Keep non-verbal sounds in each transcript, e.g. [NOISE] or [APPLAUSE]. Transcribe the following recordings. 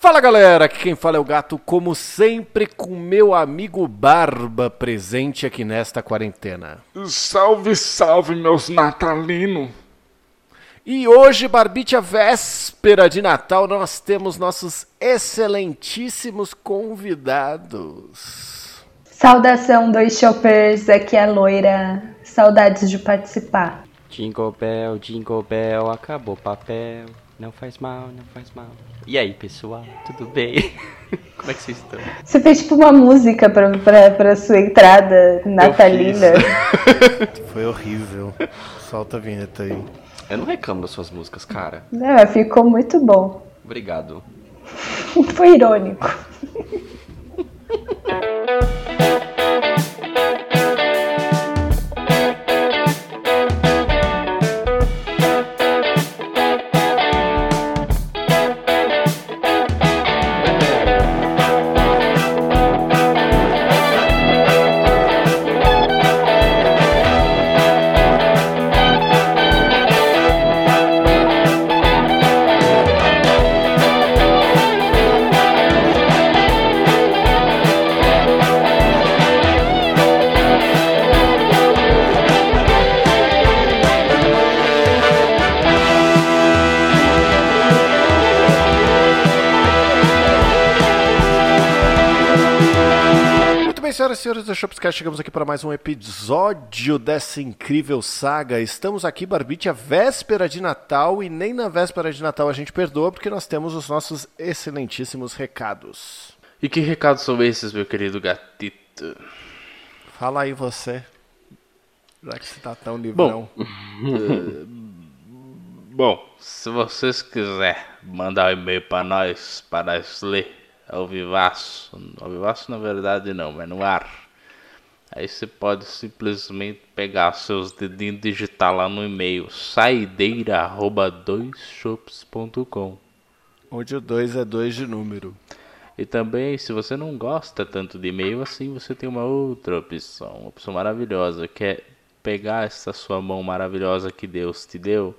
Fala galera, aqui quem fala é o Gato, como sempre, com meu amigo Barba presente aqui nesta quarentena. Salve, salve, meus natalinos! E hoje, Barbicha, véspera de Natal, nós temos nossos excelentíssimos convidados. Saudação, dois shoppers, aqui é a Loira. Saudades de participar. Jingle Bell, Jingle Bell, acabou o papel. Não faz mal, não faz mal. E aí, pessoal, tudo bem? [LAUGHS] Como é que vocês estão? Você fez tipo uma música pra, pra, pra sua entrada natalina. [LAUGHS] Foi horrível. Solta a vinheta aí. Eu não reclamo das suas músicas, cara. Não, ficou muito bom. Obrigado. [LAUGHS] Foi irônico. Senhores do Shopscast, chegamos aqui para mais um episódio dessa incrível saga. Estamos aqui, Barbite, a véspera de Natal, e nem na véspera de Natal a gente perdoa, porque nós temos os nossos excelentíssimos recados. E que recados são esses, meu querido gatito? Fala aí você, já que você tá tão livrão. Bom, [LAUGHS] se vocês quiserem mandar um e-mail para nós, para nós ler ao vivaço, ao vivaço na verdade não, mas no ar. Aí você pode simplesmente pegar seus dedinhos e digitar lá no e-mail saideira@doisshops.com. Onde o 2 é 2 de número. E também, se você não gosta tanto de e-mail assim, você tem uma outra opção, uma opção maravilhosa, que é pegar essa sua mão maravilhosa que Deus te deu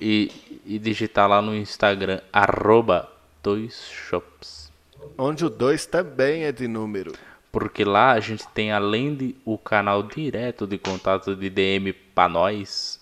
e, e digitar lá no Instagram, arroba doisshops. Onde o 2 também é de número. Porque lá a gente tem, além de o canal direto de contato de DM para nós,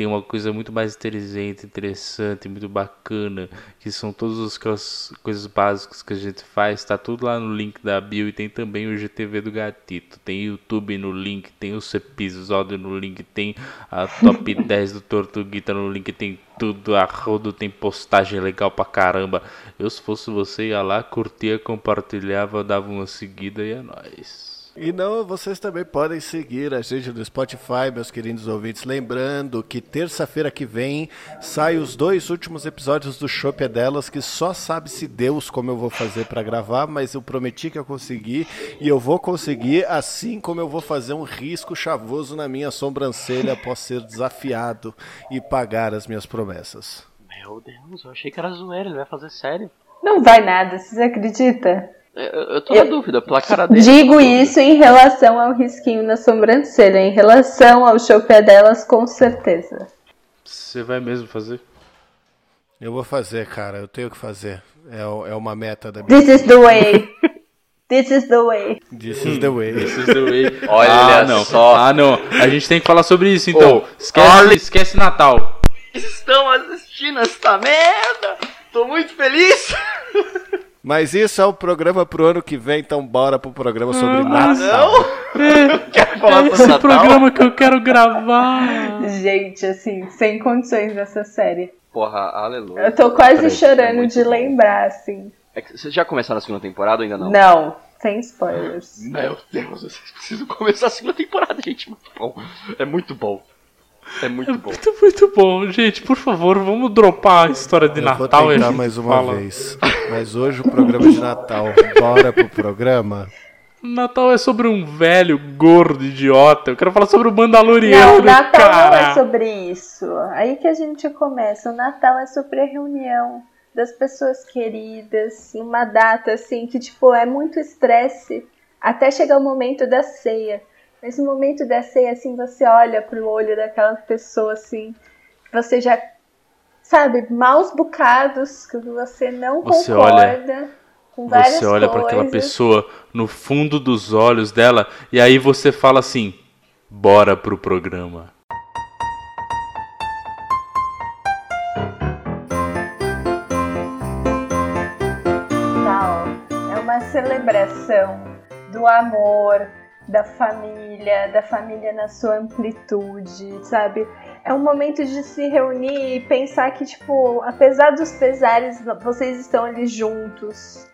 tem uma coisa muito mais inteligente, interessante, muito bacana, que são todas as coisas básicas que a gente faz, tá tudo lá no link da bio e tem também o GTV do Gatito, tem YouTube no link, tem o episódio no link, tem a top [LAUGHS] 10 do Tortuguita no link, tem tudo, a rodo tem postagem legal pra caramba. Eu se fosse você ia lá, curtia, compartilhava, dava uma seguida e é nóis. E não, vocês também podem seguir a gente no Spotify, meus queridos ouvintes. Lembrando que terça-feira que vem sai os dois últimos episódios do Chopp é Delas, que só sabe-se Deus como eu vou fazer para gravar, mas eu prometi que eu consegui e eu vou conseguir, assim como eu vou fazer um risco chavoso na minha sobrancelha após ser desafiado e pagar as minhas promessas. Meu Deus, eu achei que era zoeira, ele vai fazer sério. Não vai nada, você acredita? Eu, eu tô na dúvida, pela cara dele. Digo isso em relação ao risquinho na sobrancelha. Em relação ao chopé delas, com certeza. Você vai mesmo fazer? Eu vou fazer, cara, eu tenho que fazer. É, é uma meta da minha. This is the way. [LAUGHS] This is the way. This is the way. This is the way. [LAUGHS] Olha ah, não. só. Ah, não. A gente tem que falar sobre isso, então. Ô, esquece, esquece Natal. Estão assistindo essa merda! Tô muito feliz! [LAUGHS] Mas isso é o programa pro ano que vem, então bora pro programa sobre Ah, Natal. [LAUGHS] Quero falar Esse sobre é o Natal? programa que eu quero gravar. Gente, assim, sem condições dessa série. Porra, aleluia. Eu tô quase é chorando muito de bom. lembrar, assim. É que vocês já começaram a segunda temporada ou ainda não? Não, sem spoilers. Meu Deus, vocês precisam começar a segunda temporada, gente. Muito bom. É muito bom. É muito bom. Muito, muito bom. Gente, por favor, vamos dropar a história de Eu Natal vou tentar mais uma fala. vez. Mas hoje o programa é de Natal. Bora pro programa. Natal é sobre um velho gordo idiota. Eu quero falar sobre o Mandaloriano. Não, o Natal cara. não é sobre isso. Aí que a gente começa. O Natal é sobre a reunião das pessoas queridas, uma data assim que tipo é muito estresse até chegar o momento da ceia. Nesse momento da ceia assim, você olha pro olho daquela pessoa assim, você já sabe, maus bocados que você não Você concorda com várias Você olha para aquela coisas. pessoa no fundo dos olhos dela e aí você fala assim: bora pro programa. É uma celebração do amor, da família, da família na sua amplitude, sabe? É um momento de se reunir e pensar que, tipo, apesar dos pesares, vocês estão ali juntos.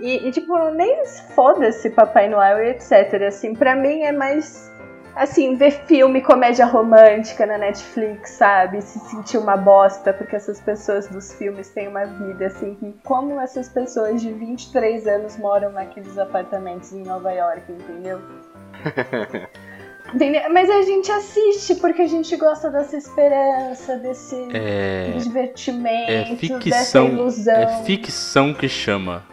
E, e, tipo, nem foda-se Papai Noel e etc. Assim, pra mim é mais assim, ver filme comédia romântica na Netflix, sabe? Se sentir uma bosta, porque essas pessoas dos filmes têm uma vida, assim, que como essas pessoas de 23 anos moram naqueles apartamentos em Nova York, entendeu? [LAUGHS] Entendeu? Mas a gente assiste porque a gente gosta dessa esperança, desse É, divertimento, é dessa ficção. ilusão. É ficção que chama.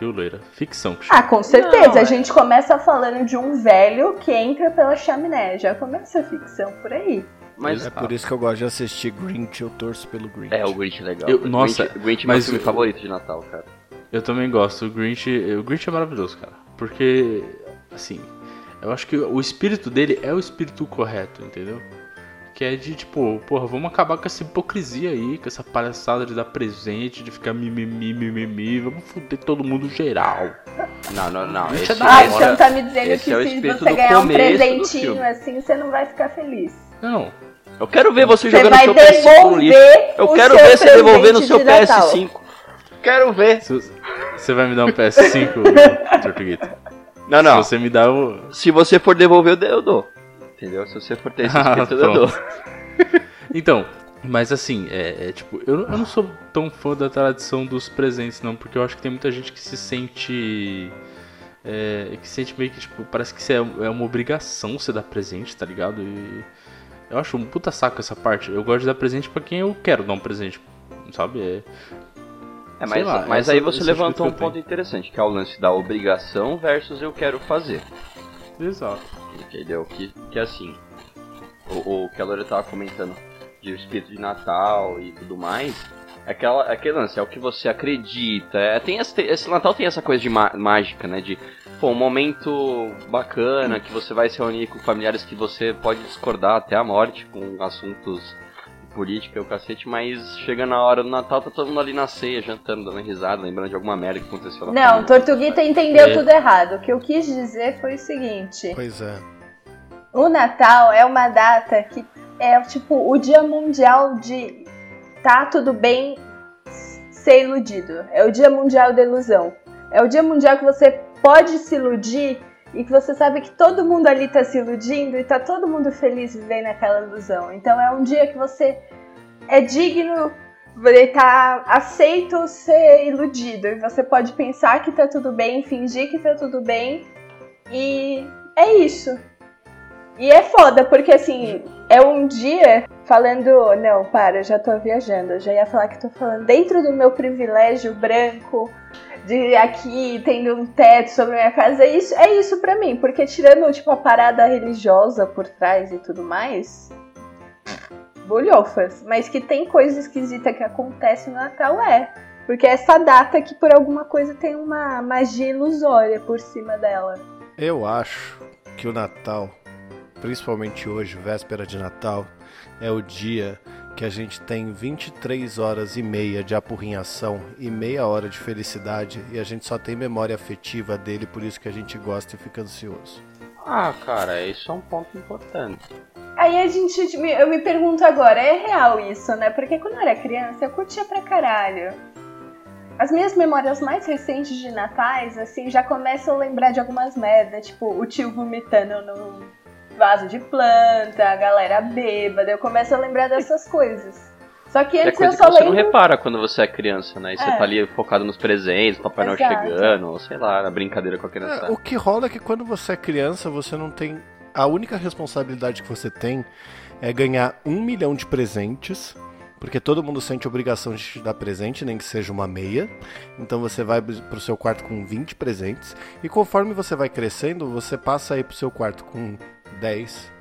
Viu, Loira? Ficção que chama. Ah, com certeza. Não, a é- gente começa falando de um velho que entra pela chaminé. Já começa a ficção por aí. Mas É por isso que eu gosto de assistir Grinch, eu torço pelo Grinch. é o Grinch é legal. Eu- O nossa, Grinch, Grinch é meu filme o- favorito de Natal, cara. Eu também gosto. O Grinch, o Grinch é maravilhoso, cara. Porque, assim, eu acho que o espírito dele é o espírito correto, entendeu? Que é de tipo, porra, vamos acabar com essa hipocrisia aí, com essa palhaçada de dar presente, de ficar mimimi, mimimi, vamos foder todo mundo geral. Não, não, não. É Esse, Ah, esse- então tá me dizendo que é se você ganhar um presentinho assim, você não vai ficar feliz. Não, Eu quero ver você, Você jogando vai seu PS5 no lixo. devolver Eu quero ver você devolver no seu de Natal. PS5. Quero ver. você vai me dar um PS5, [LAUGHS] Tortuguito? Não, não. Se você me dá o... Se você for devolver, eu dou- eu dou. Entendeu? Se você for ter esse [LAUGHS] Ah, eu dou. [LAUGHS] Então, mas assim, é, é tipo, eu, eu não sou tão fã da tradição dos presentes, não, porque eu acho que tem muita gente que se sente. É, que sente meio que, tipo, parece que é, é uma obrigação você dar presente, tá ligado? E eu acho um puta saco essa parte. Eu gosto de dar presente pra quem eu quero dar um presente, sabe? É, É, mas, lá, mas aí você esse levantou um ponto interessante, que é o lance da obrigação versus eu quero fazer. exato. Entendeu? Que, que assim, o, o que a Lore tava comentando de espírito de Natal e tudo mais, é aquela, é aquele lance, é o que você acredita. É, tem esse, esse Natal tem essa coisa de má- mágica, né? De, pô, um momento bacana que você vai se reunir com familiares que você pode discordar até a morte com assuntos política o cacete, mas chega na hora do Natal, tá todo mundo ali na ceia, jantando, dando risada, lembrando de alguma merda que aconteceu na Não, família. Tortuguita entendeu É. tudo errado. O que eu quis dizer foi o seguinte: Pois é. o Natal é uma data que é tipo o dia mundial de tá tudo bem ser iludido. É o dia mundial da ilusão. É o dia mundial que você pode se iludir e que você sabe que todo mundo ali tá se iludindo e tá todo mundo feliz vivendo aquela ilusão. Então é um dia que você é digno, ele tá aceito ser iludido. E você pode pensar que tá tudo bem, fingir que tá tudo bem. E é isso. E é foda, porque assim, é um dia falando. Não, para, já tô viajando. Eu já ia falar que tô falando dentro do meu privilégio branco, de aqui tendo um teto sobre a minha casa. É isso, é isso pra mim, porque tirando tipo a parada religiosa por trás e tudo mais. Bolhofas. Mas que tem coisa esquisita que acontece no Natal, é. Porque é essa data que por alguma coisa tem uma magia ilusória por cima dela. Eu acho que o Natal, principalmente hoje, véspera de Natal, é o dia que a gente tem 23 horas e meia de apurrinhação e meia hora de felicidade e a gente só tem memória afetiva dele, por isso que a gente gosta e fica ansioso. Ah, cara, isso é um ponto importante. Aí a gente, eu me pergunto agora, é real isso, né? Porque quando eu era criança, eu curtia pra caralho. As minhas memórias mais recentes de natais, assim, já começam a lembrar de algumas merdas, tipo, o tio vomitando no vaso de planta, a galera bêbada, eu começo a lembrar dessas [LAUGHS] coisas. Só que É antes eu coisa que só você não lembro... repara quando você é criança, né? E você É. tá ali focado nos presentes, Papai Noel Exato. chegando, ou sei lá, na brincadeira com a É, criança. o que rola é que quando você é criança, você não tem. A única responsabilidade que você tem é ganhar um milhão de presentes. Porque todo mundo sente obrigação de te dar presente, nem que seja uma meia. Então você vai pro seu quarto com 20 presentes. E conforme você vai crescendo, você passa aí pro seu quarto com 10,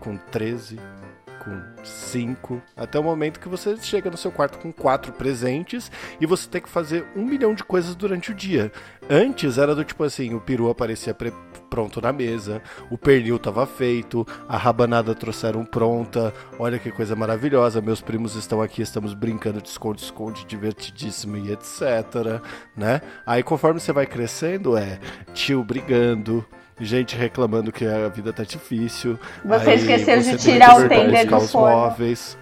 com 13, com com cinco, até o momento que você chega no seu quarto com quatro presentes e você tem que fazer um milhão de coisas durante o dia. Antes era do tipo assim, o peru aparecia pronto na mesa, o pernil tava feito, a rabanada trouxeram pronta, olha que coisa maravilhosa, meus primos estão aqui, estamos brincando de esconde-esconde, divertidíssimo e etc, né? Aí conforme você vai crescendo, é tio brigando, gente reclamando que a vida tá difícil. Você aí esqueceu de tem que tirar o buscar tender do os forno. móveis.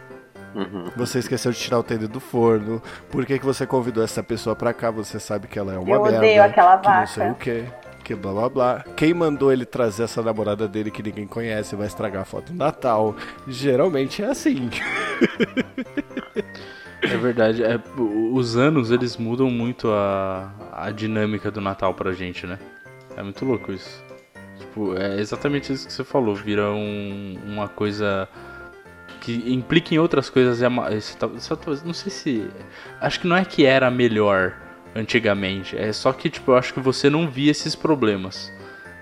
Uhum. Você esqueceu de tirar o tender do forno. Por que, que você convidou essa pessoa pra cá? Você sabe que ela é uma Eu merda. odeio aquela que não sei vaca. o quê. Que blá blá blá. Quem mandou ele trazer essa namorada dele que ninguém conhece vai estragar a foto do Natal. Geralmente é assim. [LAUGHS] É verdade, é, os anos eles mudam muito a, a dinâmica do Natal pra gente, né? É muito louco isso. Tipo, é exatamente isso que você falou, vira um- uma coisa que implica em outras coisas. É não sei se. Acho que não é que era melhor antigamente, é só que, tipo, eu acho que você não via esses problemas.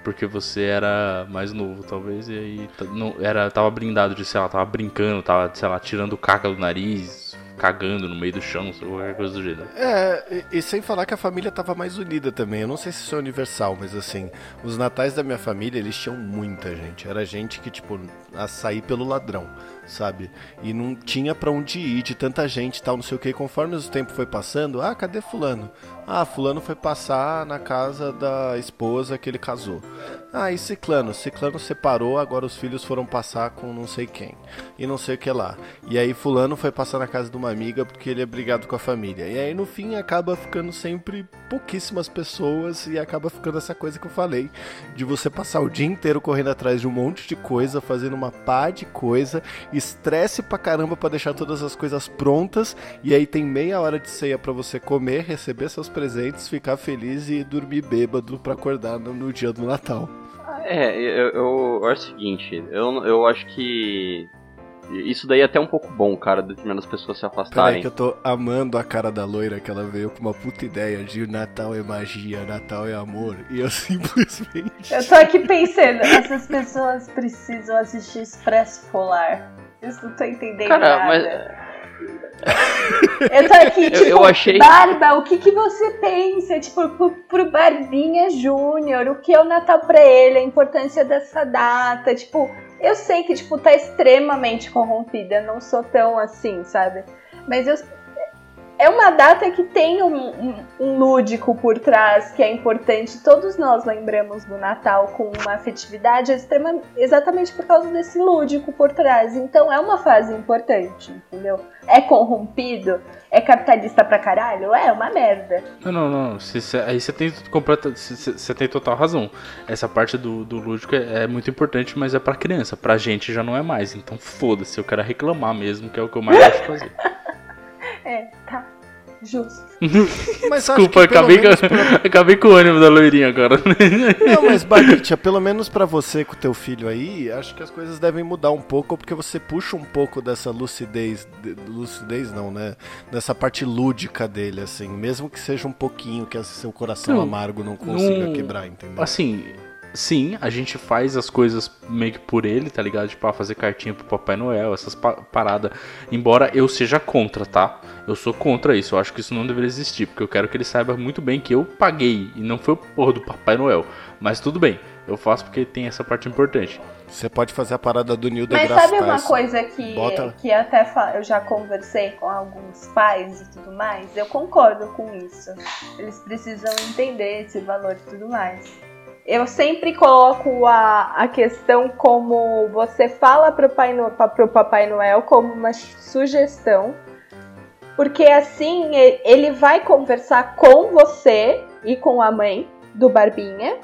Porque você era mais novo, talvez, e aí não, era, tava blindado de, sei lá, tava brincando, tava, sei lá, tirando caca do nariz, cagando no meio do chão, qualquer coisa do gênero. É, e, e sem falar que a família tava mais unida também. Eu não sei se isso é universal, mas assim, os natais da minha família, eles tinham muita gente. Era gente que, tipo, a sair pelo ladrão, sabe? E não tinha pra onde ir de tanta gente e tal, não sei o que. Conforme o tempo foi passando, ah, cadê fulano? Ah, fulano foi passar na casa da esposa que ele casou. Ah, e ciclano? Ciclano separou, agora os filhos foram passar com não sei quem. E não sei o que lá. E aí fulano foi passar na casa de uma amiga porque ele é brigado com a família. E aí no fim acaba ficando sempre pouquíssimas pessoas e acaba ficando essa coisa que eu falei. De você passar o dia inteiro correndo atrás de um monte de coisa, fazendo uma pá de coisa, estresse pra caramba pra deixar todas as coisas prontas. E aí tem meia hora de ceia pra você comer, receber seus presentes, ficar feliz e dormir bêbado pra acordar no, no dia do Natal. É, eu, eu, acho o seguinte, eu, eu acho que isso daí é até um pouco bom, cara, de menos pessoas se Peraí afastarem. que eu tô amando a cara da loira que ela veio com uma puta ideia de Natal é magia, Natal é amor. E eu [LAUGHS] simplesmente. Eu tô aqui pensando, essas pessoas precisam assistir Expresso Polar. Eu não tô entendendo Cara, nada. mas Eu tô aqui, tipo, eu achei- Barba, o que que você pensa? Tipo, pro, pro Barbinha Júnior, o que é o Natal pra ele, a importância dessa data, tipo... Eu sei que, tipo, tá extremamente corrompida, não sou tão assim, sabe? Mas eu... É uma data que tem um, um- um lúdico por trás que é importante. Todos nós lembramos do Natal com uma afetividade extrema, exatamente por causa desse lúdico por trás. Então é uma fase importante, entendeu? É corrompido? É capitalista pra caralho? É uma merda. Não, não, não. Cê- cê- aí você tem completa, tem total razão. Essa parte do, do lúdico é, é muito importante, mas é pra criança. Pra gente já não é mais. Então foda-se, eu quero reclamar mesmo, que é o que eu mais gosto de fazer. [LAUGHS] É, tá. Justo. [LAUGHS] Mas acho Desculpa, acabei, menos com, pra- [LAUGHS] acabei com o ânimo da loirinha agora. [LAUGHS] Não, mas Baritia, pelo menos pra você com teu filho aí, acho que as coisas devem mudar um pouco, porque você puxa um pouco dessa lucidez, de- lucidez não, né? Dessa parte lúdica dele, assim, mesmo que seja um pouquinho, que seu coração Não, amargo não consiga não- quebrar, entendeu? Assim, sim, a gente faz as coisas meio que por ele, tá ligado? Tipo, ah, fazer cartinha pro Papai Noel, essas pa paradas. Embora eu seja contra, tá? Eu sou contra isso. Eu acho que isso não deveria existir, porque eu quero que ele saiba muito bem que eu paguei e não foi o porra do Papai Noel. Mas tudo bem, eu faço porque tem essa parte importante. Você pode fazer a parada do Neil Mas sabe uma Tyson. coisa que, Bota- que até eu já conversei com alguns pais e tudo mais? Eu concordo com isso. Eles precisam entender esse valor e tudo mais. Eu sempre coloco a, a questão como você fala pro, pai no, pa- pro Papai Noel como uma sugestão, porque assim ele vai conversar com você e com a mãe do Barbinha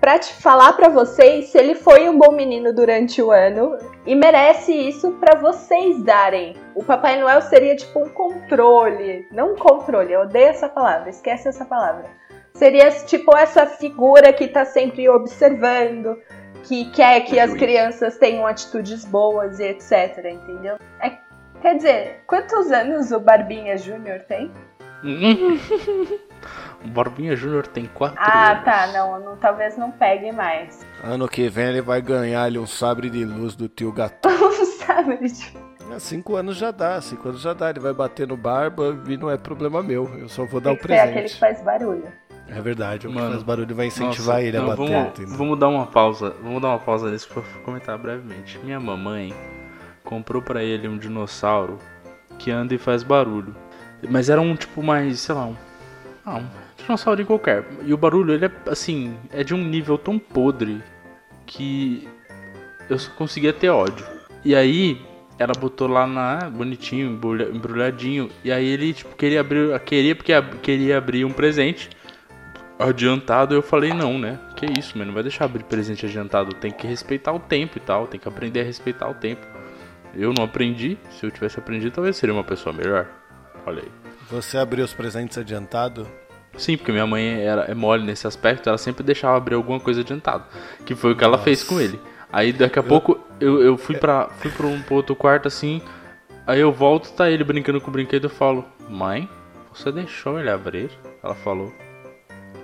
pra te falar pra vocês se ele foi um bom menino durante o ano e merece isso pra vocês darem. O Papai Noel seria tipo um controle, não um controle, eu odeio essa palavra, esquece essa palavra. Seria tipo essa figura que tá sempre observando, que quer que as crianças tenham atitudes boas e etc, entendeu? É, quer dizer, quantos anos o Barbinha Júnior tem? [LAUGHS] o Barbinha Júnior tem 4 Ah, anos. tá, não, não, talvez não pegue mais. Ano que vem ele vai ganhar ali um sabre de luz do tio Gato. [LAUGHS] Um dá, Merit. Ah, cinco anos já dá, cinco anos já dá. Ele vai bater no barba e não é problema meu. Eu só vou dar o que ser aquele presente. que faz barulho. É verdade, o que Mano, faz barulho vai incentivar Nossa, ele a não, bater. Vamos, entendeu? vamos dar uma pausa. Vamos dar uma pausa nisso pra comentar brevemente. Minha mamãe comprou pra ele um dinossauro que anda e faz barulho. Mas era um tipo mais, sei lá, um, ah, um dinossauro qualquer. E o barulho, ele é assim, é de um nível tão podre que eu só conseguia ter ódio. E aí, ela botou lá na bonitinho, embrulha- embrulhadinho. E aí ele tipo queria abrir, queria porque ab- queria abrir um presente adiantado. Eu falei não, né? Que isso, mano, não vai deixar abrir presente adiantado. Tem que respeitar o tempo e tal, tem que aprender a respeitar o tempo. Eu não aprendi. Se eu tivesse aprendido, talvez seria uma pessoa melhor. Olha aí. Você abriu os presentes adiantado? Sim, porque minha mãe era, é mole nesse aspecto, ela sempre deixava abrir alguma coisa adiantado. Que foi o que ela fez com ele. Aí daqui a pouco eu, eu fui pra. fui pra um pro outro quarto assim. Aí eu volto, tá ele brincando com o brinquedo eu falo, mãe, você deixou ele abrir? Ela falou.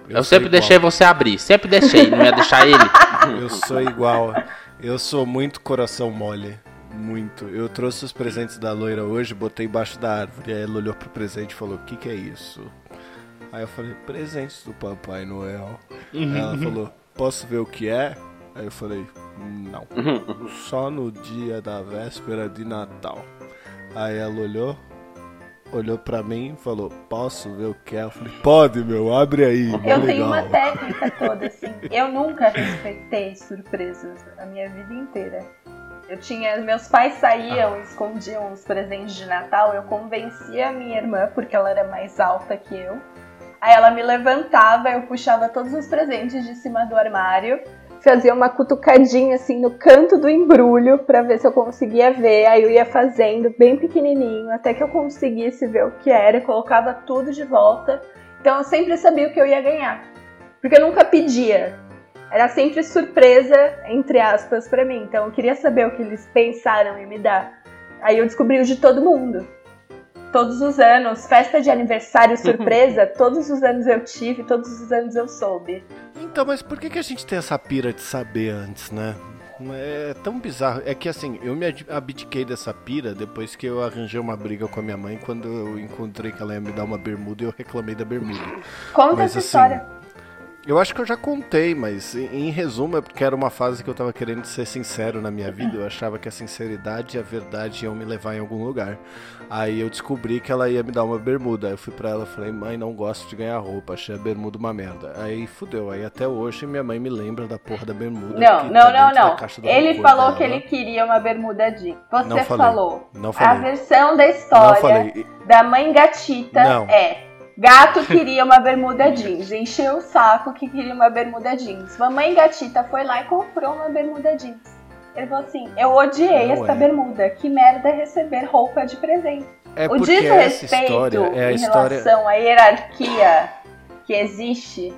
Eu, sou sempre igual. deixei você abrir, sempre deixei, não ia deixar ele. [LAUGHS] Eu sou igual. Eu sou muito coração mole. Muito. Eu trouxe os presentes da loira hoje, botei embaixo da árvore. Aí ela olhou pro presente e falou: O que, que é isso? Aí eu falei: Presentes do Papai Noel. Aí ela falou: Posso ver o que é? Aí eu falei: Não. Só no dia da véspera de Natal. Aí ela olhou, olhou pra mim e falou: Posso ver o que é? Eu falei: Pode, meu, abre aí. Eu tenho uma legal." técnica toda, assim. Eu nunca respeitei surpresas a minha vida inteira. Eu tinha. Meus pais saíam e escondiam os presentes de Natal. Eu convencia a minha irmã, porque ela era mais alta que eu. Aí ela me levantava, eu puxava todos os presentes de cima do armário, fazia uma cutucadinha assim no canto do embrulho pra ver se eu conseguia ver. Aí eu ia fazendo bem pequenininho até que eu conseguisse ver o que era, colocava tudo de volta. Então eu sempre sabia o que eu ia ganhar. Porque eu nunca pedia. Era sempre surpresa, entre aspas, pra mim. Então eu queria saber o que eles pensaram em me dar. Aí eu descobri o de todo mundo. Todos os anos, festa de aniversário [LAUGHS] surpresa, todos os anos eu tive, todos os anos eu soube. Então, mas por que, que a gente tem essa pira de saber antes, né? É tão bizarro. É que assim, eu me abdiquei dessa pira depois que eu arranjei uma briga com a minha mãe quando eu encontrei que ela ia me dar uma bermuda e eu reclamei da bermuda. Conta Mas, essa assim, história. Eu acho que eu já contei, mas em, em resumo é porque era uma fase que eu tava querendo ser sincero na minha vida. Eu achava que a sinceridade e a verdade iam me levar em algum lugar. Aí eu descobri que ela ia me dar uma bermuda. Aí eu fui pra ela e falei, mãe, não gosto de ganhar roupa, achei a bermuda uma merda. Aí fudeu. Aí até hoje minha mãe me lembra da porra da bermuda. Não, não, tá não, não. Ele falou dela. que ele queria uma bermuda jeans. Você Não falei. falou. Não A falei. versão da Não história falei. da mãe gatita Não. é: gato queria uma bermuda jeans, encheu o saco que queria uma bermuda jeans. Mamãe gatita foi lá e comprou uma bermuda jeans. Ele falou assim: Eu odiei Não essa é. bermuda. Que merda receber roupa de presente. É o desrespeito é a em história. relação à hierarquia que existe,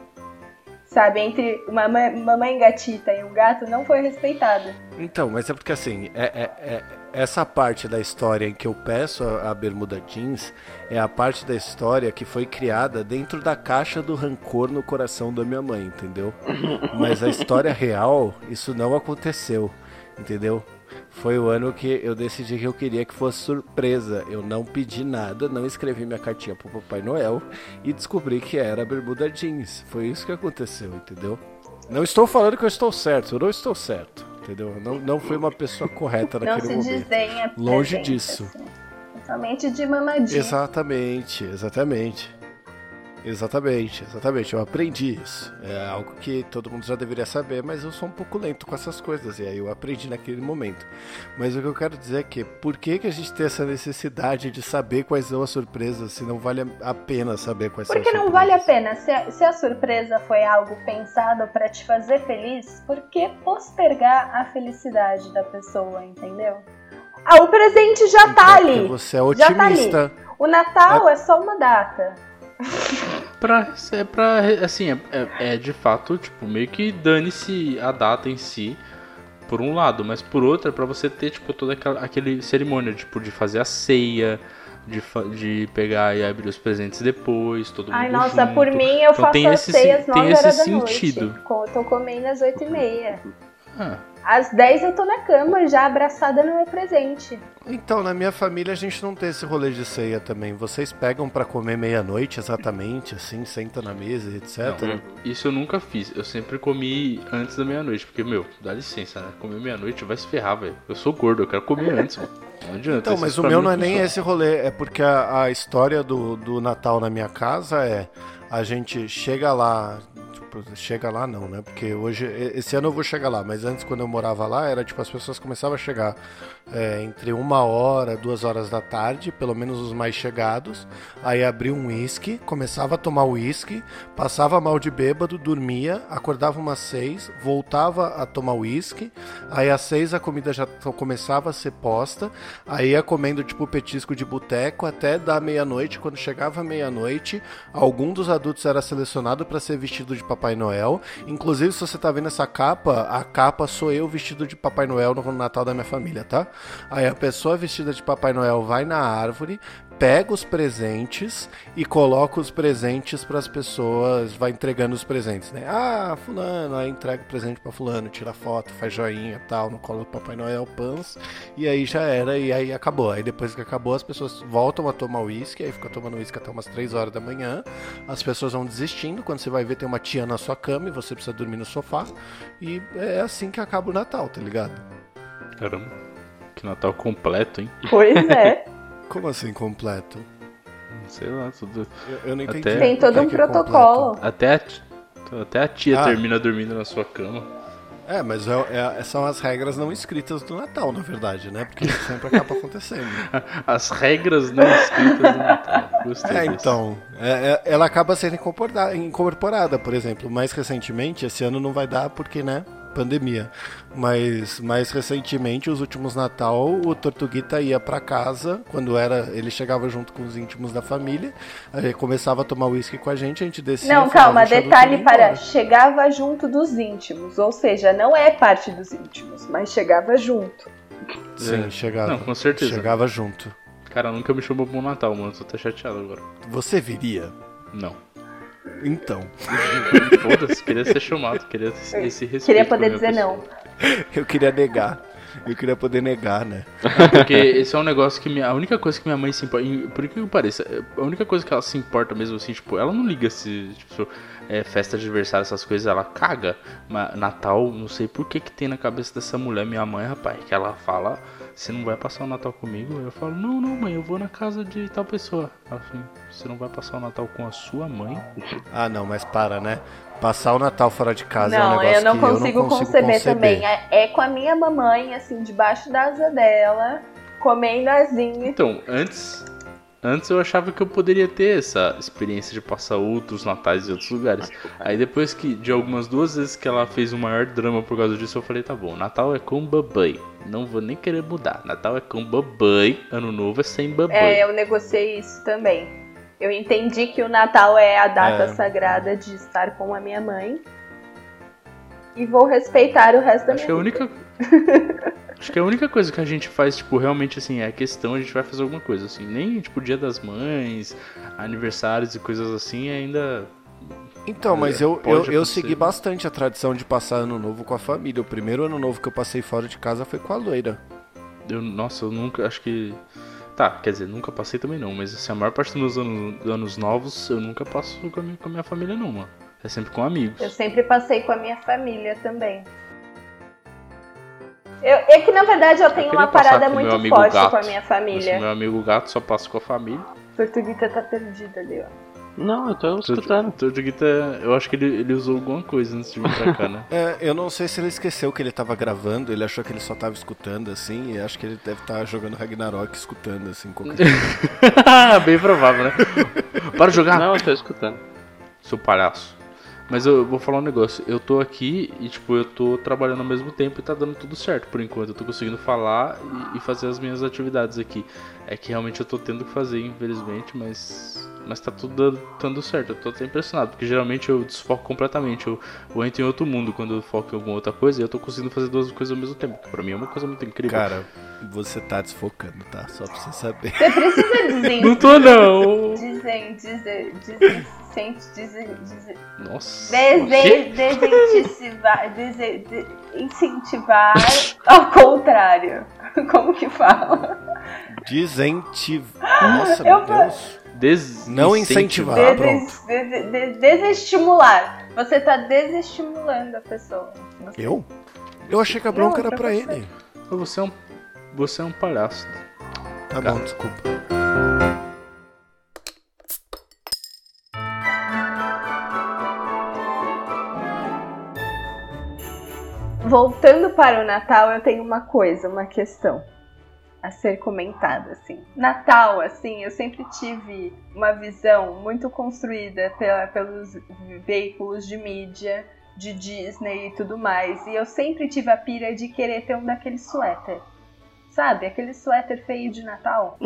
sabe, entre uma ma- mamãe gatita e um gato não foi respeitada. Então, mas é porque assim, é, é- é- essa parte da história em que eu peço a, a bermuda jeans é a parte da história que foi criada dentro da caixa do rancor no coração da minha mãe, entendeu? [LAUGHS] Mas a história real, isso não aconteceu, entendeu? Foi o ano que eu decidi que eu queria que fosse surpresa. Eu não pedi nada, não escrevi minha cartinha pro Papai Noel e descobri que era a bermuda jeans. Foi isso que aconteceu, entendeu? Não estou falando que eu estou certo, eu não estou certo, entendeu? Não, não fui uma pessoa correta Não naquele se momento. desdenha Longe disso. assim. Somente de mamadinha. Exatamente, exatamente. Exatamente, exatamente. Eu aprendi isso. É algo que todo mundo já deveria saber, mas eu sou um pouco lento com essas coisas. E aí eu aprendi naquele momento. Mas o que eu quero dizer é que por que, que a gente tem essa necessidade de saber quais são as surpresas se não vale a pena saber quais Porque são as não surpresas? vale a pena. Se a, se a surpresa foi algo pensado pra te fazer feliz, por que postergar a felicidade da pessoa, entendeu? Ah, o presente já tá Porque ali. você é Já tá ali. otimista. O Natal é só uma data. [LAUGHS] Pra, é pra, assim, é, é, é de fato, tipo, meio que dane-se a data em si, por um lado, mas por outro é pra você ter, tipo, toda aquela aquele cerimônia, tipo, de fazer a ceia, de, de pegar e abrir os presentes depois, todo mundo Ai, nossa, junto. por mim eu Então faço tem as esse ceias sen- 9 tem esse horas da sentido. noite. Tô comendo às 8 e meia. Ah, Às 10 eu tô na cama, já abraçada no meu presente. Então, na minha família a gente não tem esse rolê de ceia também. Vocês pegam pra comer meia-noite exatamente, assim, senta na mesa, etc. Não, isso eu nunca fiz. Eu sempre comi antes da meia-noite. Porque, meu, dá licença, né? Comer meia-noite vai se ferrar, velho. Eu sou gordo, eu quero comer antes, mano. Não adianta. Então, mas o meu não é nem esse rolê, é porque a, a história do, do Natal na minha casa é a gente chega lá, chega lá não, né? Porque hoje, esse ano eu vou chegar lá, mas antes quando eu morava lá, era tipo, as pessoas começavam a chegar é, entre uma hora, duas horas da tarde, pelo menos os mais chegados, aí abria um uísque, começava a tomar uísque, passava mal de bêbado, dormia, acordava umas seis, voltava a tomar uísque, aí às seis a comida já começava a ser posta, aí ia comendo tipo petisco de boteco até da meia-noite, quando chegava meia-noite, algum dos adultos era selecionado para ser vestido de Papai Noel, inclusive se você tá vendo essa capa, a capa sou eu vestido de Papai Noel no Natal da minha família, tá? Aí a pessoa vestida de Papai Noel vai na árvore, pega os presentes e coloca os presentes para as pessoas, vai entregando os presentes, né? Ah, fulano, aí entrega o presente para fulano, tira foto, faz joinha, tal, no colo do Papai Noel, pans, e aí já era e aí acabou. Aí depois que acabou, as pessoas voltam a tomar uísque, aí fica tomando uísque até umas 3 horas da manhã. As pessoas vão desistindo, quando você vai ver tem uma tia na sua cama e você precisa dormir no sofá. E é assim que acaba o Natal, tá ligado? Caramba. Que Natal completo, hein? Pois é. [LAUGHS] Como assim completo? Sei lá, tudo. Eu, eu não entendi. Até- Tem todo que um é protocolo. completo. Até a, até a tia Ah. termina dormindo na sua cama. É, mas é- é- são as regras não escritas do Natal, na verdade, né? Porque isso sempre acaba acontecendo. [LAUGHS] As regras não escritas do Natal. Gostei É, desse. então, é- é- ela acaba sendo incorporada, incorporada, por exemplo. Mais recentemente, esse ano não vai dar porque, né, pandemia. Mas mais recentemente, os últimos Natal, o Tortuguita ia pra casa, quando era, ele chegava junto com os íntimos da família, aí começava a tomar uísque com a gente, a gente descia. Não, calma, um detalhe para embora. chegava junto dos íntimos, ou seja, não é parte dos íntimos, mas chegava junto. Sim, É. chegava. Não, com certeza. Chegava junto. Cara, nunca me chamou pro Natal, mano. Tô até chateado agora. Você viria? Não. Então. [LAUGHS] Foda-se, queria ser chamado, queria esse esse respeito. Queria poder dizer pessoa. não. Eu queria negar. Eu queria poder negar, né? Porque esse é um negócio que minha, a única coisa que minha mãe se importa, por que que pareça, a única coisa que ela se importa mesmo assim, tipo, ela não liga se, tipo, é, festa de aniversário, essas coisas, ela caga. Mas Natal, não sei por que que tem na cabeça dessa mulher, minha mãe, rapaz, que ela fala, você não vai passar o Natal comigo? Eu falo, não, não, mãe, eu vou na casa de tal pessoa. Ela fala, você não vai passar o Natal com a sua mãe? [LAUGHS] Ah, não, mas para, né? Passar o Natal fora de casa é um não, negócio eu não que consigo, eu não consigo conceber, conceber. também. É, é com a minha mamãe, assim, debaixo da asa dela, comendo asinha. Então, antes, antes eu achava que eu poderia ter essa experiência de passar outros natais em outros lugares. Aí depois que, de algumas duas vezes que ela fez o maior drama por causa disso, eu falei, tá bom, Natal é com babai. Não vou nem querer mudar. Natal é com babai, Ano Novo é sem babai. É, eu negociei isso também. Eu entendi que o Natal é a data É. sagrada de estar com a minha mãe. E vou respeitar o resto da Acho que é minha a única. [LAUGHS] Acho que a única coisa que a gente faz, tipo, realmente assim, é a questão, a gente vai fazer alguma coisa, assim. Nem, tipo, dia das mães, aniversários e coisas assim, ainda. Então, mas eu, Pode eu, eu acontecer. segui bastante a tradição de passar ano novo com a família. O primeiro ano novo que eu passei fora de casa foi com a loira. Eu, nossa, eu nunca. Acho que. Tá, quer dizer, nunca passei também não, mas assim, a maior parte dos meus anos, anos novos eu nunca passo com a, minha, com a minha família, não, mano. É sempre com amigos. Eu sempre passei com a minha família também. Eu, é que na verdade eu tenho queria uma parada muito forte gato. com a minha família. meu amigo gato só passa com a família. Tortuguita tá perdida ali, ó. Não, eu tô escutando. Tortuguita, eu acho que ele, ele usou alguma coisa antes de vir pra cá, né? [LAUGHS] É, eu não sei se ele esqueceu que ele tava gravando, ele achou que ele só tava escutando, assim, e acho que ele deve estar jogando Ragnarok escutando, assim, qualquer coisa. [LAUGHS] Bem provável, né? [LAUGHS] Para jogar! Não, eu tô escutando. seu palhaço. Mas eu vou falar um negócio. Eu tô aqui e, tipo, eu tô trabalhando ao mesmo tempo e tá dando tudo certo por enquanto. Eu tô conseguindo falar e, e fazer as minhas atividades aqui. É que realmente eu tô tendo que fazer, infelizmente, mas. Mas tá tudo dando, dando certo. Eu tô até impressionado, porque geralmente eu desfoco completamente. Eu, eu entro em outro mundo quando eu foco em alguma outra coisa e eu tô conseguindo fazer duas coisas ao mesmo tempo. Que pra mim é uma coisa muito incrível. Cara, Você tá desfocando, tá? Só pra você saber. Você precisa [LAUGHS] dizer. Não tô, não. Dizer, dizer, dizer, sente, dizer, dizer. Nossa. Dese, desincentivar, dese, de, incentivar ao contrário. [LAUGHS] Como que fala? Desentivar. Nossa, Eu meu Deus. Des Não incentivar. pronto. Des- des- des- desestimular. Você tá desestimulando a pessoa. Você- Eu? Eu achei que a bronca Não, era pra pra você. ele. Você é um, você é um palhaço. Tá Cara. bom, desculpa. Voltando para o Natal, eu tenho uma coisa, uma questão a ser comentada, assim. Natal, assim, eu sempre tive uma visão muito construída pela- pelos veículos de mídia, de Disney e tudo mais. E eu sempre tive a pira de querer ter um daqueles suéter. Sabe? Aquele suéter feio de Natal.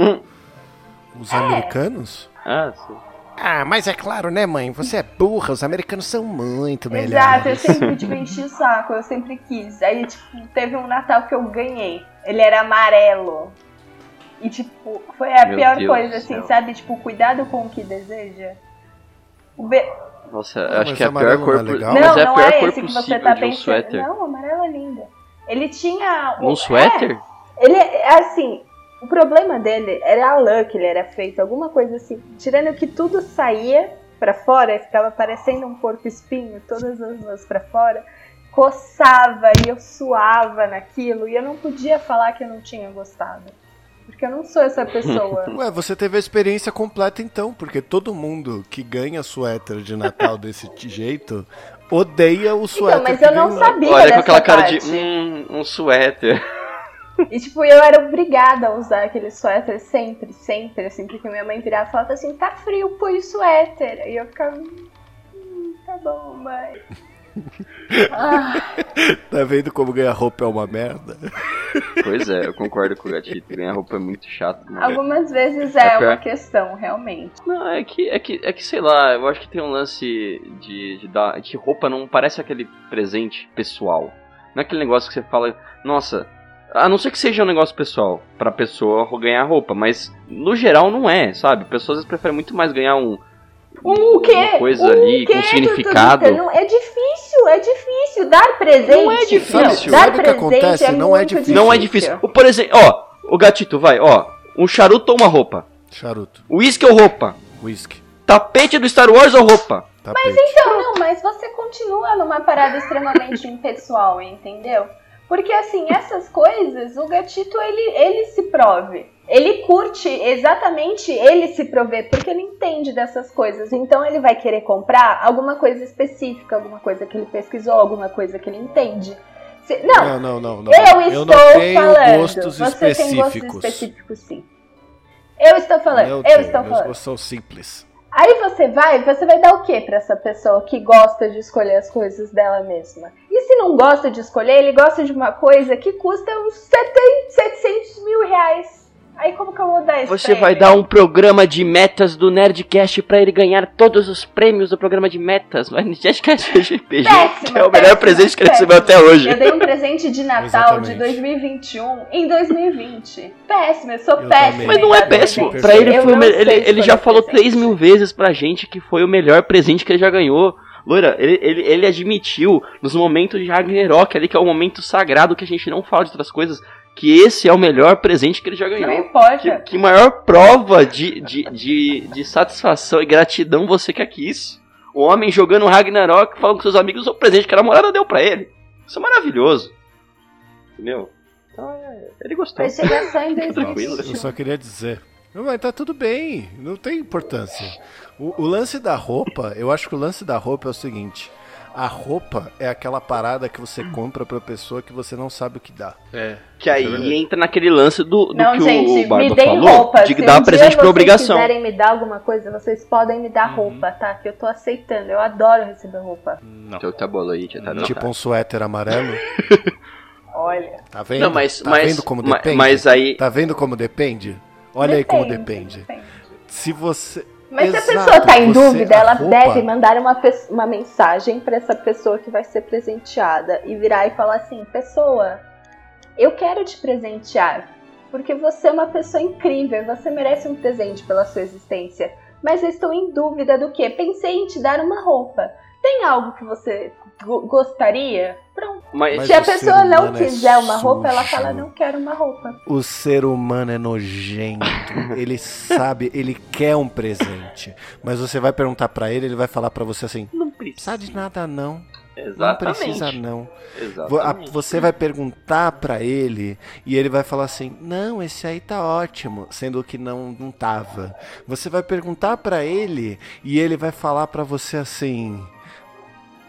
Os americanos? Ah, sim. Ah, mas é claro, né, mãe? Você é burra, os americanos são muito Exato, eu melhores. sempre tipo, enchi o saco, eu sempre quis. Aí, tipo, teve um Natal que eu ganhei. Ele era amarelo. E, tipo, foi a Meu pior Deus coisa, assim, céu. sabe? Tipo, cuidado com o que deseja. O be- Nossa, eu acho mas que é a amarelo pior cor não é legal? Não, Mas é a não pior é cor esse que você possível tá um pensando. suéter. Não, o amarelo é lindo. Ele tinha. Um é, suéter? Ele é assim. O problema dele era a lã que ele era feito, alguma coisa assim. Tirando que tudo saía pra fora, ficava parecendo um porco espinho, todas as lãs pra fora. Coçava e eu suava naquilo e eu não podia falar que eu não tinha gostado. Porque eu não sou essa pessoa. [LAUGHS] Ué, você teve a experiência completa então, porque todo mundo que ganha suéter de Natal desse [LAUGHS] jeito odeia o suéter. Então, mas que eu não ganhou. sabia Olha com aquela cara parte. de. Hum, um suéter. E tipo, eu era obrigada a usar aquele suéter sempre, sempre, assim, porque minha mãe virava e falava assim, tá frio, põe o suéter. E eu ficava, hum, tá bom, mãe. Ah, [LAUGHS] Tá vendo como ganhar roupa é uma merda? Pois é, eu concordo com o gatito. Ganhar roupa é muito chato. Mano. algumas vezes É é pior. uma questão, realmente. Não, é que, é que, é que sei lá, eu acho que tem um lance de, de dar. que roupa não parece aquele presente pessoal. Não é aquele negócio que você fala, nossa. A não ser que seja um negócio pessoal, pra pessoa ganhar roupa, mas no geral não é, sabe? Pessoas às vezes preferem muito mais ganhar um. Um quê? Uma coisa Um ali, quê, com significado. Não, é difícil, é difícil. Dar presente. Não é difícil. Não, Sabe dar o que presente acontece? é Não é difícil. Não é difícil. Por exemplo, ó, o gatito vai, ó. Um charuto ou uma roupa? Charuto, Uísque ou roupa? whisky, Tapete do Star Wars ou roupa? tapete. Então, não, mas você continua numa parada extremamente [LAUGHS] impessoal, entendeu? Porque assim, essas coisas, o gatito ele, ele se prove. Ele curte exatamente ele se prover, porque ele entende dessas coisas. Então ele vai querer comprar alguma coisa específica, alguma coisa que ele pesquisou, alguma coisa que ele entende. Se- não, Não, não, não, não. eu eu estou não tenho falando. gostos Você tem específicos. gostos específicos, sim. Eu estou falando, Eu estou meus falando. gostos são simples. Aí você vai, você vai dar o que pra essa pessoa que gosta de escolher as coisas dela mesma? E se não gosta de escolher, ele gosta de uma coisa que custa uns 70, 700 mil reais. Aí como que eu vou dar isso Você vai dar um programa de metas do Nerdcast pra ele ganhar todos os prêmios do programa de metas no Nerdcast [LAUGHS] RPG, Péssimo, que é o melhor péssimo, presente que ele péssimo. recebeu até hoje. Eu dei um presente de Natal Exatamente. de 2021 em 2020. Péssimo, eu sou Eu também. Mas não é péssimo. Pra ele foi o ele, ele já falou presente. 3 mil vezes pra gente que foi o melhor presente que ele já ganhou. Loira, ele, ele, ele admitiu nos momentos de Ragnarok ali, que é o momento sagrado que a gente não fala de outras coisas, que esse é o melhor presente que ele já Não ganhou. Que, importa. que maior prova de, de, de, de satisfação e gratidão você quer que isso? O homem jogando Ragnarok, falando com seus amigos o presente que a namorada deu pra ele. Isso é maravilhoso. Entendeu? Então, é, ele gostou. Vai chegar só em Tranquilo. 2021. Eu só queria dizer. Não, mas tá tudo bem, não tem importância. O, o lance da roupa, eu acho que o lance da roupa é o seguinte: a roupa é aquela parada que você compra pra pessoa que você não sabe o que dá. É. Que aí entra naquele lance do, do Não, que gente, o Barba me deem falou, roupa. de Se dar um presente por vocês obrigação. quiserem me dar alguma coisa, vocês podem me dar roupa, tá? Que eu tô aceitando. Eu adoro receber roupa. Não. Então tá bom aí, já tá dando Tipo um suéter amarelo. [LAUGHS] Olha. Tá vendo? Não, mas, tá mas, vendo como ma- depende? mas aí. Tá vendo como depende? Olha aí como depende. Se você. Mas se a Exato, pessoa tá em dúvida, ela roupa- deve mandar uma, uma mensagem pra essa pessoa que vai ser presenteada e virar e falar assim: pessoa, eu quero te presentear. porque você é uma pessoa incrível, você merece um presente pela sua existência. Mas eu estou em dúvida do que? Pensei em te dar uma roupa. Tem algo que você gostaria? Pronto. Mas, Se a pessoa não é quiser uma roupa, ela fala, não quero uma roupa. O ser humano é nojento. [LAUGHS] Ele sabe, ele quer um presente. Mas você vai perguntar pra ele, ele vai falar pra você assim: não Não precisa. precisa de nada, não. Não Exatamente. precisa, não. Vo- a- Exatamente. Você vai perguntar pra ele e ele vai falar assim: "Não, esse aí tá ótimo", sendo que não não tava. Você vai perguntar pra ele e ele vai falar pra você assim: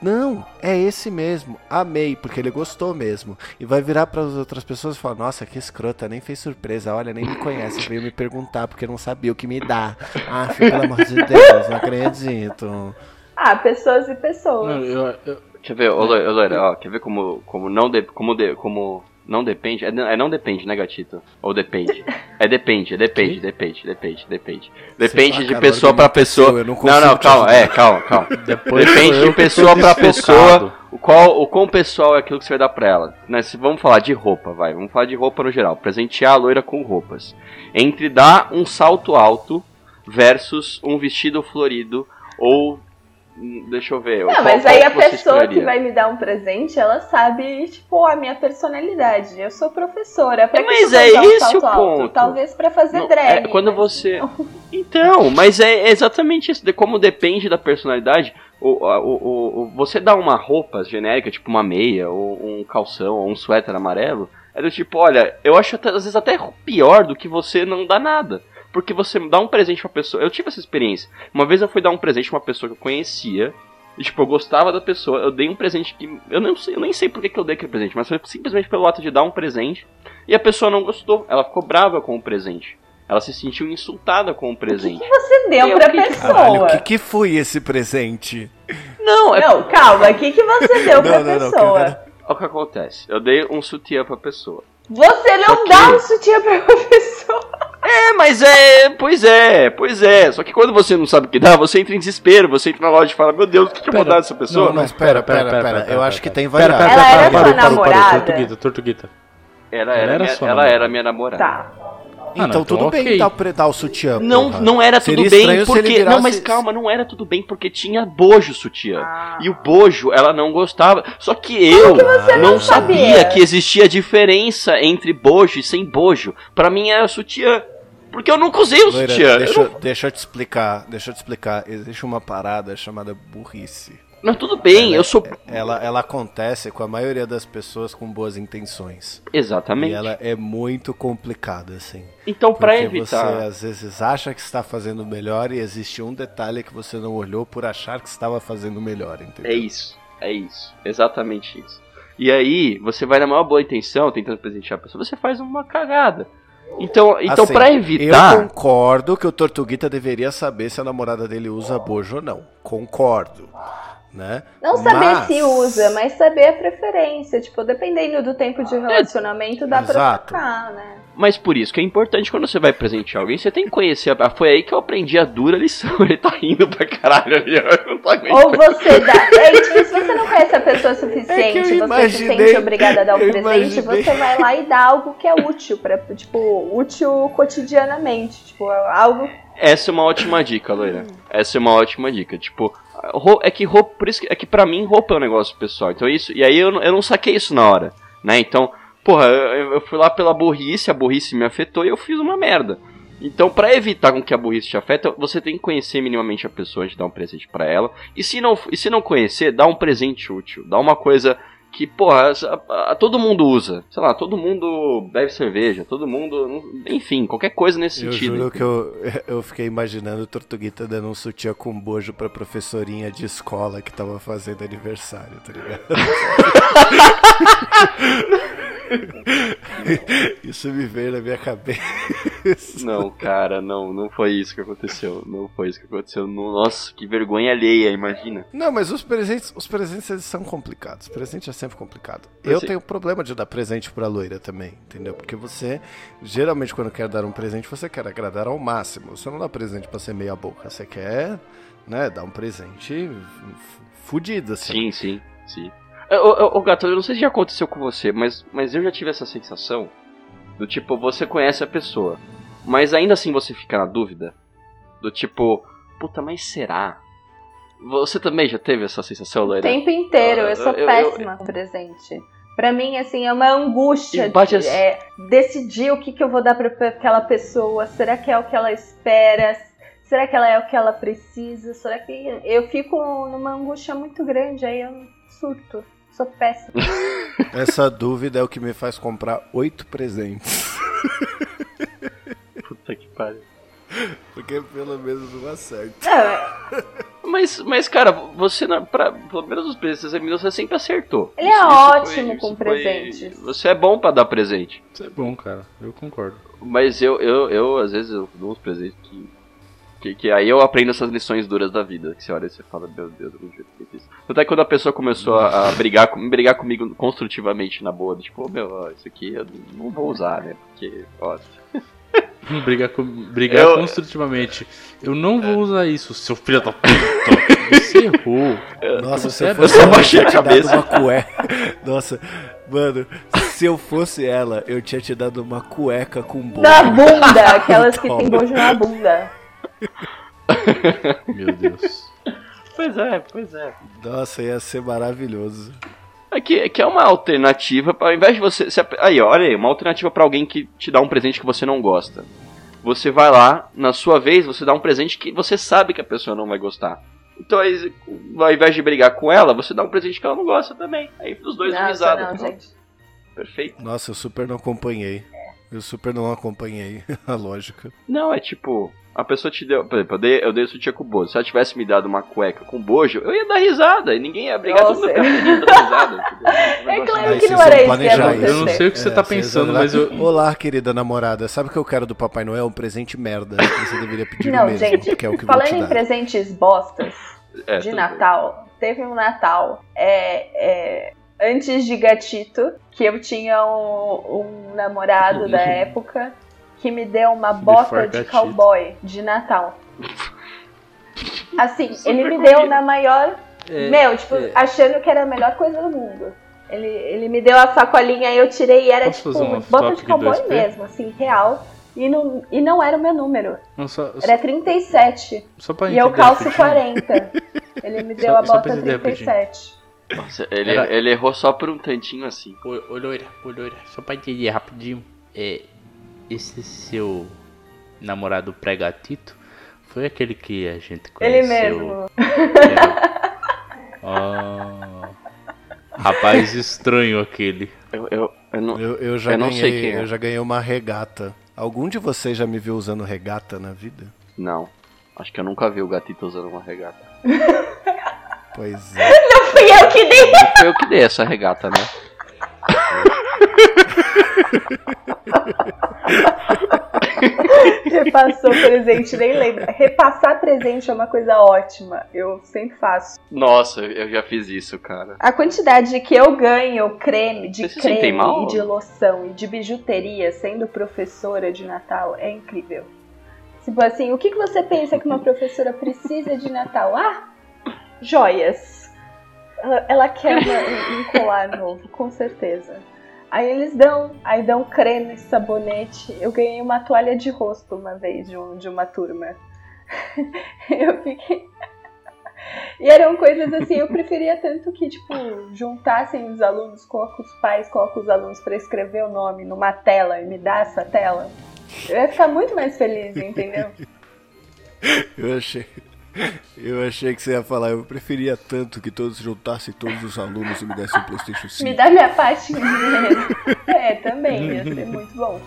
"Não, é esse mesmo. Amei, porque ele gostou mesmo". E vai virar para as outras pessoas e falar: "Nossa, que escrota, nem fez surpresa. Olha, nem me conhece, veio me perguntar porque não sabia o que me dá". Ah, pelo amor de Deus, não acredito. Ah, pessoas e pessoas. Não, eu- eu- Quer ver, ô, Lo- ô, Loira, ó, quer ver como, como não de, como de, como não depende? É, não- é não depende, né, gatito? Ou depende? É depende, é depende, depende, depende, depende. Depende lá, de cara, pessoa aconteceu, pessoa. não Não, calma, é, calma, calma. [LAUGHS] depois Depende de pessoa pra desfocado. pessoa, o qual, o quão pessoal é aquilo que você vai dar pra ela. Né, se vamos falar de roupa, vai, vamos falar de roupa no geral. Presentear a loira com roupas. Entre dar um salto alto versus um vestido florido ou deixa eu ver. Não, qual- mas aí a que pessoa que escolheria? vai me dar um presente, ela sabe, tipo, a minha personalidade. Eu sou professora. Pra que Mas que é um esse o alto? ponto. Talvez pra fazer Não, drag. é quando mas você. Então, mas é exatamente isso. de Como depende da personalidade, o, o, o, você dá uma roupa genérica, tipo uma meia, ou um calção, ou um suéter amarelo, é do tipo, olha, eu acho às vezes até pior do que você não dar nada. Porque você dá um presente pra pessoa. Eu tive essa experiência. Uma vez eu fui dar um presente pra uma pessoa que eu conhecia. E, tipo, eu gostava da pessoa. Eu dei um presente que. Eu, não sei, eu nem sei por que que eu dei aquele presente, mas foi simplesmente pelo ato de dar um presente. E a pessoa não gostou. Ela ficou brava com o presente. Ela se sentiu insultada com o presente. Você deu Eu pra que- pessoa. Caralho, o que, que foi esse presente? Não, é Não, calma, o que, que você deu [LAUGHS] pra Não, não, não, pessoa? cara. o que acontece. Eu dei um sutiã pra pessoa. Você não Ok. dá um sutiã pra uma [LAUGHS] pessoa. É, mas é. Pois é, pois é. Só que quando você não sabe o que dá, você entra em desespero. Você entra na loja e fala: Meu Deus, o que, que eu vou Pera. dar dessa pessoa? Não, mas pera, pera, pera. Eu acho que tem Pera, variável. pera, Ela pera, era parou, sua parou, parou. namorada? Tortuguita, tortuguita. Ela Ela era, era minha, sua ela namorada. era minha namorada. Tá. Ah, Então não, tudo então bem ok. dar, o pre- dar o sutiã. Não, porra. não era Seria tudo bem estranho se ele porque. Não, mas calma, não era tudo bem porque tinha bojo sutiã. Ah. E o bojo, ela não gostava. Só que eu não, não sabia sabia? que existia diferença entre bojo e sem bojo. Pra mim era sutiã. Porque eu nunca usei o Loira, sutiã. Eu deixa, não- eu- deixa eu te explicar, deixa eu te explicar. Existe uma parada chamada burrice. Mas tudo bem, Ela- eu sou. Ela, ela acontece com a maioria das pessoas com boas intenções. Exatamente. E ela é muito complicada, assim. Então, pra Porque evitar. você às vezes acha que está fazendo melhor e existe um detalhe que você não olhou por achar que estava fazendo melhor, entendeu? É isso, é isso, exatamente isso. E aí, você vai na maior boa intenção, tentando presentear a pessoa, você faz uma cagada. Então, então Assim, pra evitar. Eu concordo que o Tortuguita deveria saber se a namorada dele usa bojo ou não. Concordo. Né? Não saber Mas- se usa, mas saber a preferência. Tipo, dependendo do tempo de relacionamento, dá pra Exato. trocar, né? Mas por isso que é importante quando você vai presentear alguém, você tem que conhecer. A... Foi aí que eu aprendi a dura lição. [LAUGHS] Ele tá rindo pra caralho ali, ó. Eu não tô aguentando. Ou você dá. É, tipo, se você não conhece a pessoa [LAUGHS] o suficiente, É você se sente [LAUGHS] obrigada a dar um presente, imaginei. você vai lá e dá algo que é útil, pra, tipo, útil cotidianamente. Tipo, algo. Essa é uma ótima dica, loira. Essa é uma ótima dica. Tipo, é que roupa. Por isso que, é que pra mim roupa é um negócio pessoal. Então isso. E aí eu, eu não saquei isso na hora. Né? Então, porra, eu, eu fui lá pela burrice, a burrice me afetou e eu fiz uma merda. Então, pra evitar com que a burrice te afeta, você tem que conhecer minimamente a pessoa antes de dar um presente pra ela. E se não, e se não conhecer, dá um presente útil. Dá uma coisa que, porra, a- a- todo mundo usa. Sei lá, todo mundo bebe cerveja, todo mundo. Enfim, qualquer coisa nesse Eu sentido. juro que eu, [LAUGHS] eu fiquei imaginando o Tortuguita dando um sutiã com bojo pra professorinha de escola que tava fazendo aniversário, tá ligado? [LAUGHS] Isso me veio na minha cabeça. Não, cara, não, não foi isso que aconteceu. Não foi isso que aconteceu. Nossa, que vergonha alheia, imagina. Não, mas os presentes, os presentes eles são complicados. Presente é sempre complicado. Eu Assim- tenho problema de dar presente pra loira também, entendeu? Porque você, geralmente, quando quer dar um presente, você quer agradar ao máximo. Você não dá presente pra ser meia boca. Você quer, né, dar um presente fudido, assim. Sim, sim, sim. Ô, ô, ô, Gato, eu não sei se já aconteceu com você, mas, mas eu já tive essa sensação Do tipo, você conhece a pessoa, mas ainda assim você fica na dúvida. Do tipo, puta, mas será? Você também já teve essa sensação, O Loira? tempo inteiro, eu sou Eu- eu- péssima com presente. Pra mim, assim, é uma angústia de, as- é, decidir o que, que eu vou dar pra, pra aquela pessoa. Será que é o que ela espera? Será que ela é o que ela precisa? Será que. Eu fico numa angústia muito grande, aí eu surto. Sou péssima. [LAUGHS] Essa dúvida é o que me faz comprar oito presentes. Puta que pariu. Porque pelo menos não acerta. [LAUGHS] Não, Mas, mas cara, você, na, pra, pelo menos os presentes que você me deu, você sempre acertou. Ele é ótimo com foi- presentes. Você é bom pra dar presente. Isso é bom, cara. Eu concordo. Mas eu, eu, eu às vezes, eu dou uns presentes que, que. que aí eu aprendo essas lições duras da vida. Que você olha e você fala, meu Deus, eu não devia ter feito isso. Até quando a pessoa começou a, a brigar, com- brigar comigo construtivamente na boa, tipo, "Ô, meu, ó, isso aqui eu não vou usar, né? Porque, ó. [LAUGHS] Brigar, com, brigar Eu- construtivamente. Eu não vou usar isso, seu filho da puta. Você errou. Nossa, Você se eu é fosse eu Baixei tinha a te dado cabeça. uma cueca. [LAUGHS] Nossa, mano, se eu fosse ela, eu tinha te dado uma cueca com bojo. Na bunda, [LAUGHS] aquelas que tem bojo na bunda. Meu Deus. Pois é, pois é. Nossa, ia ser maravilhoso. É que, é que é uma alternativa, pra, ao invés de você. se aí, olha aí, uma alternativa pra alguém que te dá um presente que você não gosta. Você vai lá, na sua vez, você dá um presente que você sabe que a pessoa não vai gostar. Então, aí, ao invés de brigar com ela, você dá um presente que ela não gosta também. Aí os dois Nossa, não, gente. Perfeito. Nossa, eu super não acompanhei. Eu super não acompanhei [LAUGHS] a lógica. Não, é tipo, a pessoa te deu. Por exemplo, eu dei, eu dei o sutiã com bojo. Se ela tivesse me dado uma cueca com bojo, eu ia dar risada e ninguém ia brigar, todo mundo ia Nossa. dando risada. [LAUGHS] É claro Aí que vocês não era isso que isso. Eu não sei o que você tá vocês pensando, mas eu. Olá, querida namorada. Sabe o que eu quero do Papai Noel? Um presente merda. Que você deveria pedir Não, mesmo, gente, que é o que vou falando em dar. presentes bostas É, de Natal, teve um Natal é, é, antes de Gatito, que eu tinha um, um namorado da época que me deu uma bota de cowboy de Natal. [LAUGHS] Assim, Super ele me comida. deu na maior. É, meu, tipo, é. achando que era a melhor coisa do mundo. Ele, ele me deu a sacolinha e eu tirei e era Posso tipo um bota de cowboy 2P? mesmo, assim, real. E não, e não era o meu número. Não, só, Era 37. só pra E eu calço rapidinho. 40. Ele me [LAUGHS] deu Só- a bota entender rapidinho. 37. Nossa, ele, Era- ele errou só por um tantinho assim. Ô, ô loira, ô loira, só pra entender rapidinho. É, esse seu namorado pré-gatito foi aquele que a gente Ele conheceu. mesmo. Ah, rapaz estranho aquele. Eu, eu, eu não. Eu, eu já Eu não ganhei, sei quem é. eu já ganhei uma regata. Algum de vocês já me viu usando regata na vida? Não. Acho que eu nunca vi o gatito usando uma regata. [LAUGHS] Pois é. [LAUGHS] Fui eu que dei. Não foi eu que dei essa regata, né? Repassou presente, nem lembra. Repassar presente é uma coisa ótima. Eu sempre faço. Nossa, eu já fiz isso, cara. A quantidade que eu ganho creme, de sentem creme mal? e de loção e de bijuteria sendo professora de Natal é incrível. Tipo assim, o que, que você pensa que uma professora precisa de Natal? Ah, joias. Ela, ela quer uma- um colar novo, com certeza. Aí eles dão, aí dão creme, sabonete. Eu ganhei uma toalha de rosto uma vez de, um- de uma turma. [LAUGHS] Eu fiquei. E eram coisas assim, eu preferia tanto que, tipo, juntassem os alunos, coloca os pais, coloca os alunos pra escrever o nome numa tela e me dar essa tela. Eu ia ficar muito mais feliz, entendeu? [LAUGHS] Eu achei. Eu achei que você ia falar, eu preferia tanto que todos juntassem todos os alunos e me dessem um Playstation 5. Me dá minha parte de dinheiro. [LAUGHS] É, também, ia ser muito bom.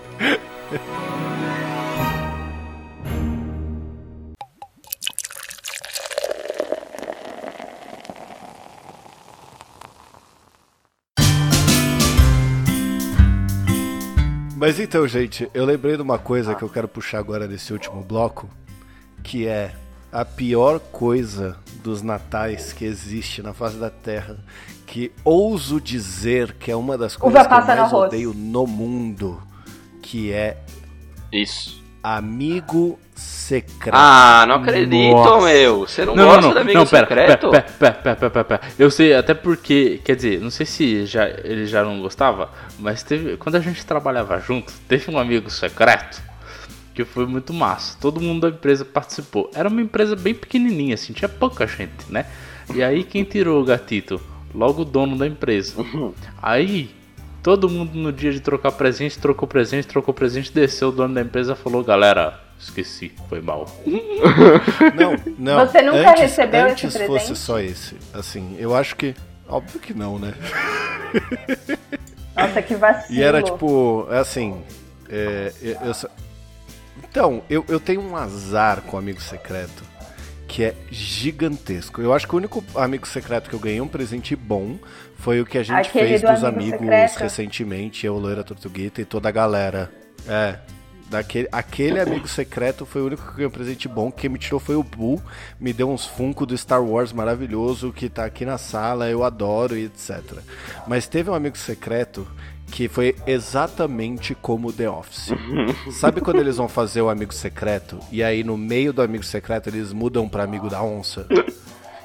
Mas então, gente, eu lembrei de uma coisa que eu quero puxar agora nesse último bloco, que é a pior coisa dos natais que existe na face da Terra, que ouso dizer que é uma das coisas que eu no mais odeio no mundo, que é Isso. amigo secreto. Ah, não acredito, Nossa. meu. Você não, Não, gosta não, não, do amigo não, pera, pera, secreto? pera, pera, pera, pera, pera, pera. Eu sei, até porque, quer dizer, não sei se já, ele já não gostava, mas teve, quando a gente trabalhava junto, teve um amigo secreto que foi muito massa. Todo mundo da empresa participou. Era uma empresa bem pequenininha, assim, tinha pouca gente, né? E aí quem tirou o gatito? Logo o dono da empresa. Aí todo mundo no dia de trocar presente, trocou presente, trocou presente, desceu o dono da empresa e falou, galera, esqueci, foi mal. [LAUGHS] Não, não. Você nunca antes, recebeu esse antes fosse presente? só esse. Assim, eu acho que. Óbvio que não, né? Nossa, que vacilo. [LAUGHS] E era tipo, assim. é, eu- eu só- Então, eu, eu tenho um azar com amigo secreto que é gigantesco. Eu acho que o único amigo secreto que eu ganhei um presente bom foi o que a gente Aquele fez do dos amigo amigos secreto? recentemente, eu, Loira Tortuguita e toda a galera. É. Daquele, aquele amigo secreto foi o único que ganhou um presente bom. Quem me tirou foi o Bull. Me deu uns Funko do Star Wars maravilhoso que tá aqui na sala, eu adoro e etc. Mas teve um amigo secreto que foi exatamente como The Office. Sabe quando eles vão fazer o amigo secreto e aí no meio do amigo secreto eles mudam pra amigo da onça?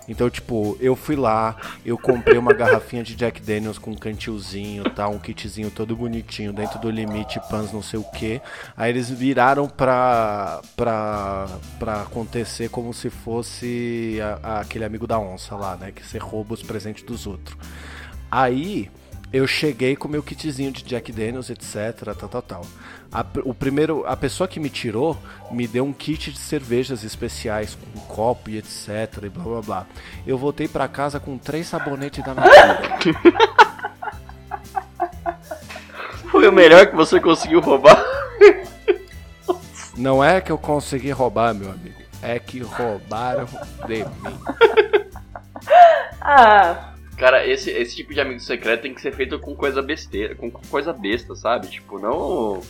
Então, tipo, eu fui lá, eu comprei uma garrafinha de Jack Daniels com um cantilzinho, tá? Um kitzinho todo bonitinho, dentro do limite, pans não sei o que. Aí eles viraram pra, pra, pra acontecer como se fosse a- a- aquele amigo da onça lá, né? Que você rouba os presentes dos outros. Aí eu cheguei com meu kitzinho de Jack Daniels, etc, tal, tal, tal. A, o primeiro, a pessoa que me tirou me deu um kit de cervejas especiais com um copo e etc e blá blá blá. Eu voltei pra casa com três sabonetes da Natura. [LAUGHS] Foi o melhor que você conseguiu roubar. Não é que eu consegui roubar, meu amigo. É que roubaram de mim. [LAUGHS] Ah, Cara, esse, esse tipo de amigo secreto tem que ser feito com coisa besteira, com coisa besta, sabe? Tipo, não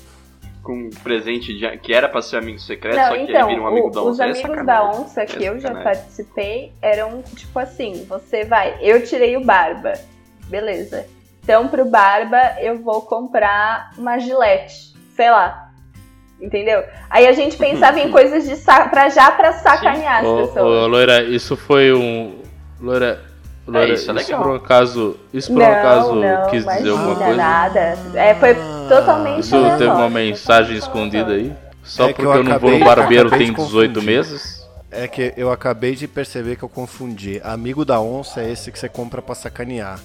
com presente de- que era pra ser amigo secreto, não, só que então, ele vira um amigo o- da os onça. É amigos da onça que É eu já participei eram tipo assim: você vai, eu tirei o Barba, beleza. Então pro Barba eu vou comprar uma gilete, sei lá. Entendeu? Aí a gente pensava em [LAUGHS] coisas de sa pra já pra sacanear as Ô, ô, pessoas. Loira, isso foi um. Loira. Loira, isso é legal. por um acaso. Isso por um não, acaso não, quis dizer alguma coisa? nada. É, foi totalmente Isso teve aleatório, uma mensagem aleatório. aí? Só É que porque eu eu, não vou acabei- no barbeiro acabei tem de 18 confundir. meses? É que eu acabei de perceber que eu confundi. Amigo da onça é esse que você compra pra sacanear.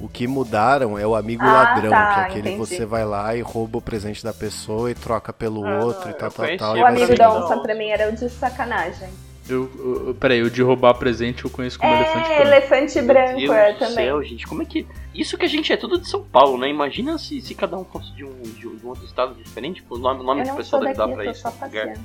O que mudaram é o amigo Ah, ladrão, tá, que é aquele que entendi. você vai lá e rouba o presente da pessoa e troca pelo outro e tal, tal, tal. o e amigo da onça pra mim era o de sacanagem. Eu, eu, peraí, o de roubar presente eu conheço como elefante É, branco. elefante branco Meu é Deus do também. céu, gente, como é que. Isso que a gente é tudo de São Paulo, né? Imagina se, se cada um fosse de um, de um outro estado diferente, tipo, o nome, o nome Eu de pessoa deve dar pra isso. passeando.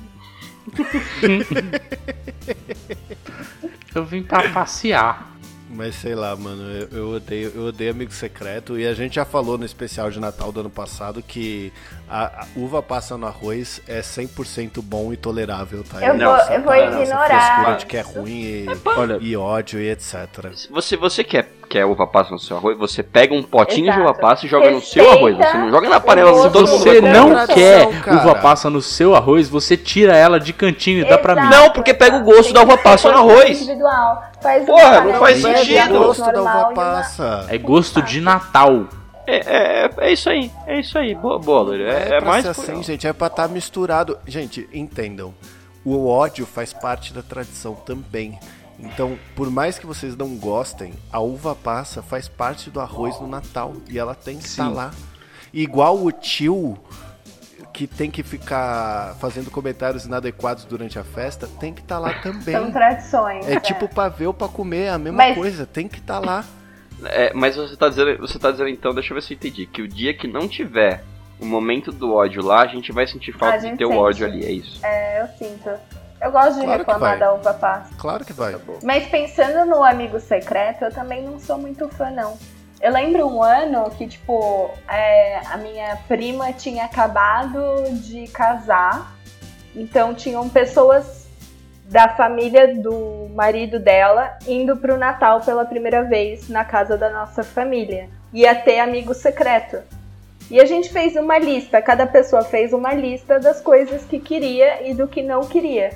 [LAUGHS] [LAUGHS] Eu vim pra passear. Mas sei lá, mano, eu, eu odeio, eu odeio amigo secreto. E a gente já falou no especial de Natal do ano passado que a, a uva passa no arroz é 100% bom e tolerável, tá? Eu É vou- essa- eu vou essa ignorar frescura de que é ruim e, Olha, e ódio e etc. Se Você, você quer, quer uva passa no seu arroz, você pega um potinho de Exato. uva passa e joga no seu arroz. Você não joga na panela mundo você não quer cara. uva passa no seu arroz, você tira ela de cantinho e dá pra mim. Exato, Não, porque pega o gosto tem da uva passa no arroz. Individual. Faz Porra, não faz de Mas sentido. é gosto da uva passa. É gosto de Natal. É, é, é isso aí, é isso aí. Boa, boa. É, É, é pra mais assim, gente, é pra estar misturado. Gente, entendam. O ódio faz parte da tradição também. Então, por mais que vocês não gostem, a uva passa faz parte do arroz no Natal e ela tem que estar Sim. lá. Igual o tio que tem que ficar fazendo comentários inadequados durante a festa, tem que estar lá também. São [LAUGHS] tradições. É tipo pavê ou pra comer, é a mesma Mas- coisa, tem que estar lá. É, mas você tá, dizendo, você tá dizendo então, deixa eu ver se eu entendi, que o dia que não tiver o momento do ódio lá, a gente vai sentir falta de ter o ódio ali, é isso. É, eu sinto. Eu gosto de Claro reclamar da uva passa. Claro que vai. Mas pensando no amigo secreto, eu também não sou muito fã, não. Eu lembro um ano que, tipo, é, a minha prima tinha acabado de casar. Então tinham pessoas da família do marido dela indo pro Natal pela primeira vez na casa da nossa família. Ia ter amigo secreto. E a gente fez uma lista, cada pessoa fez uma lista das coisas que queria e do que não queria.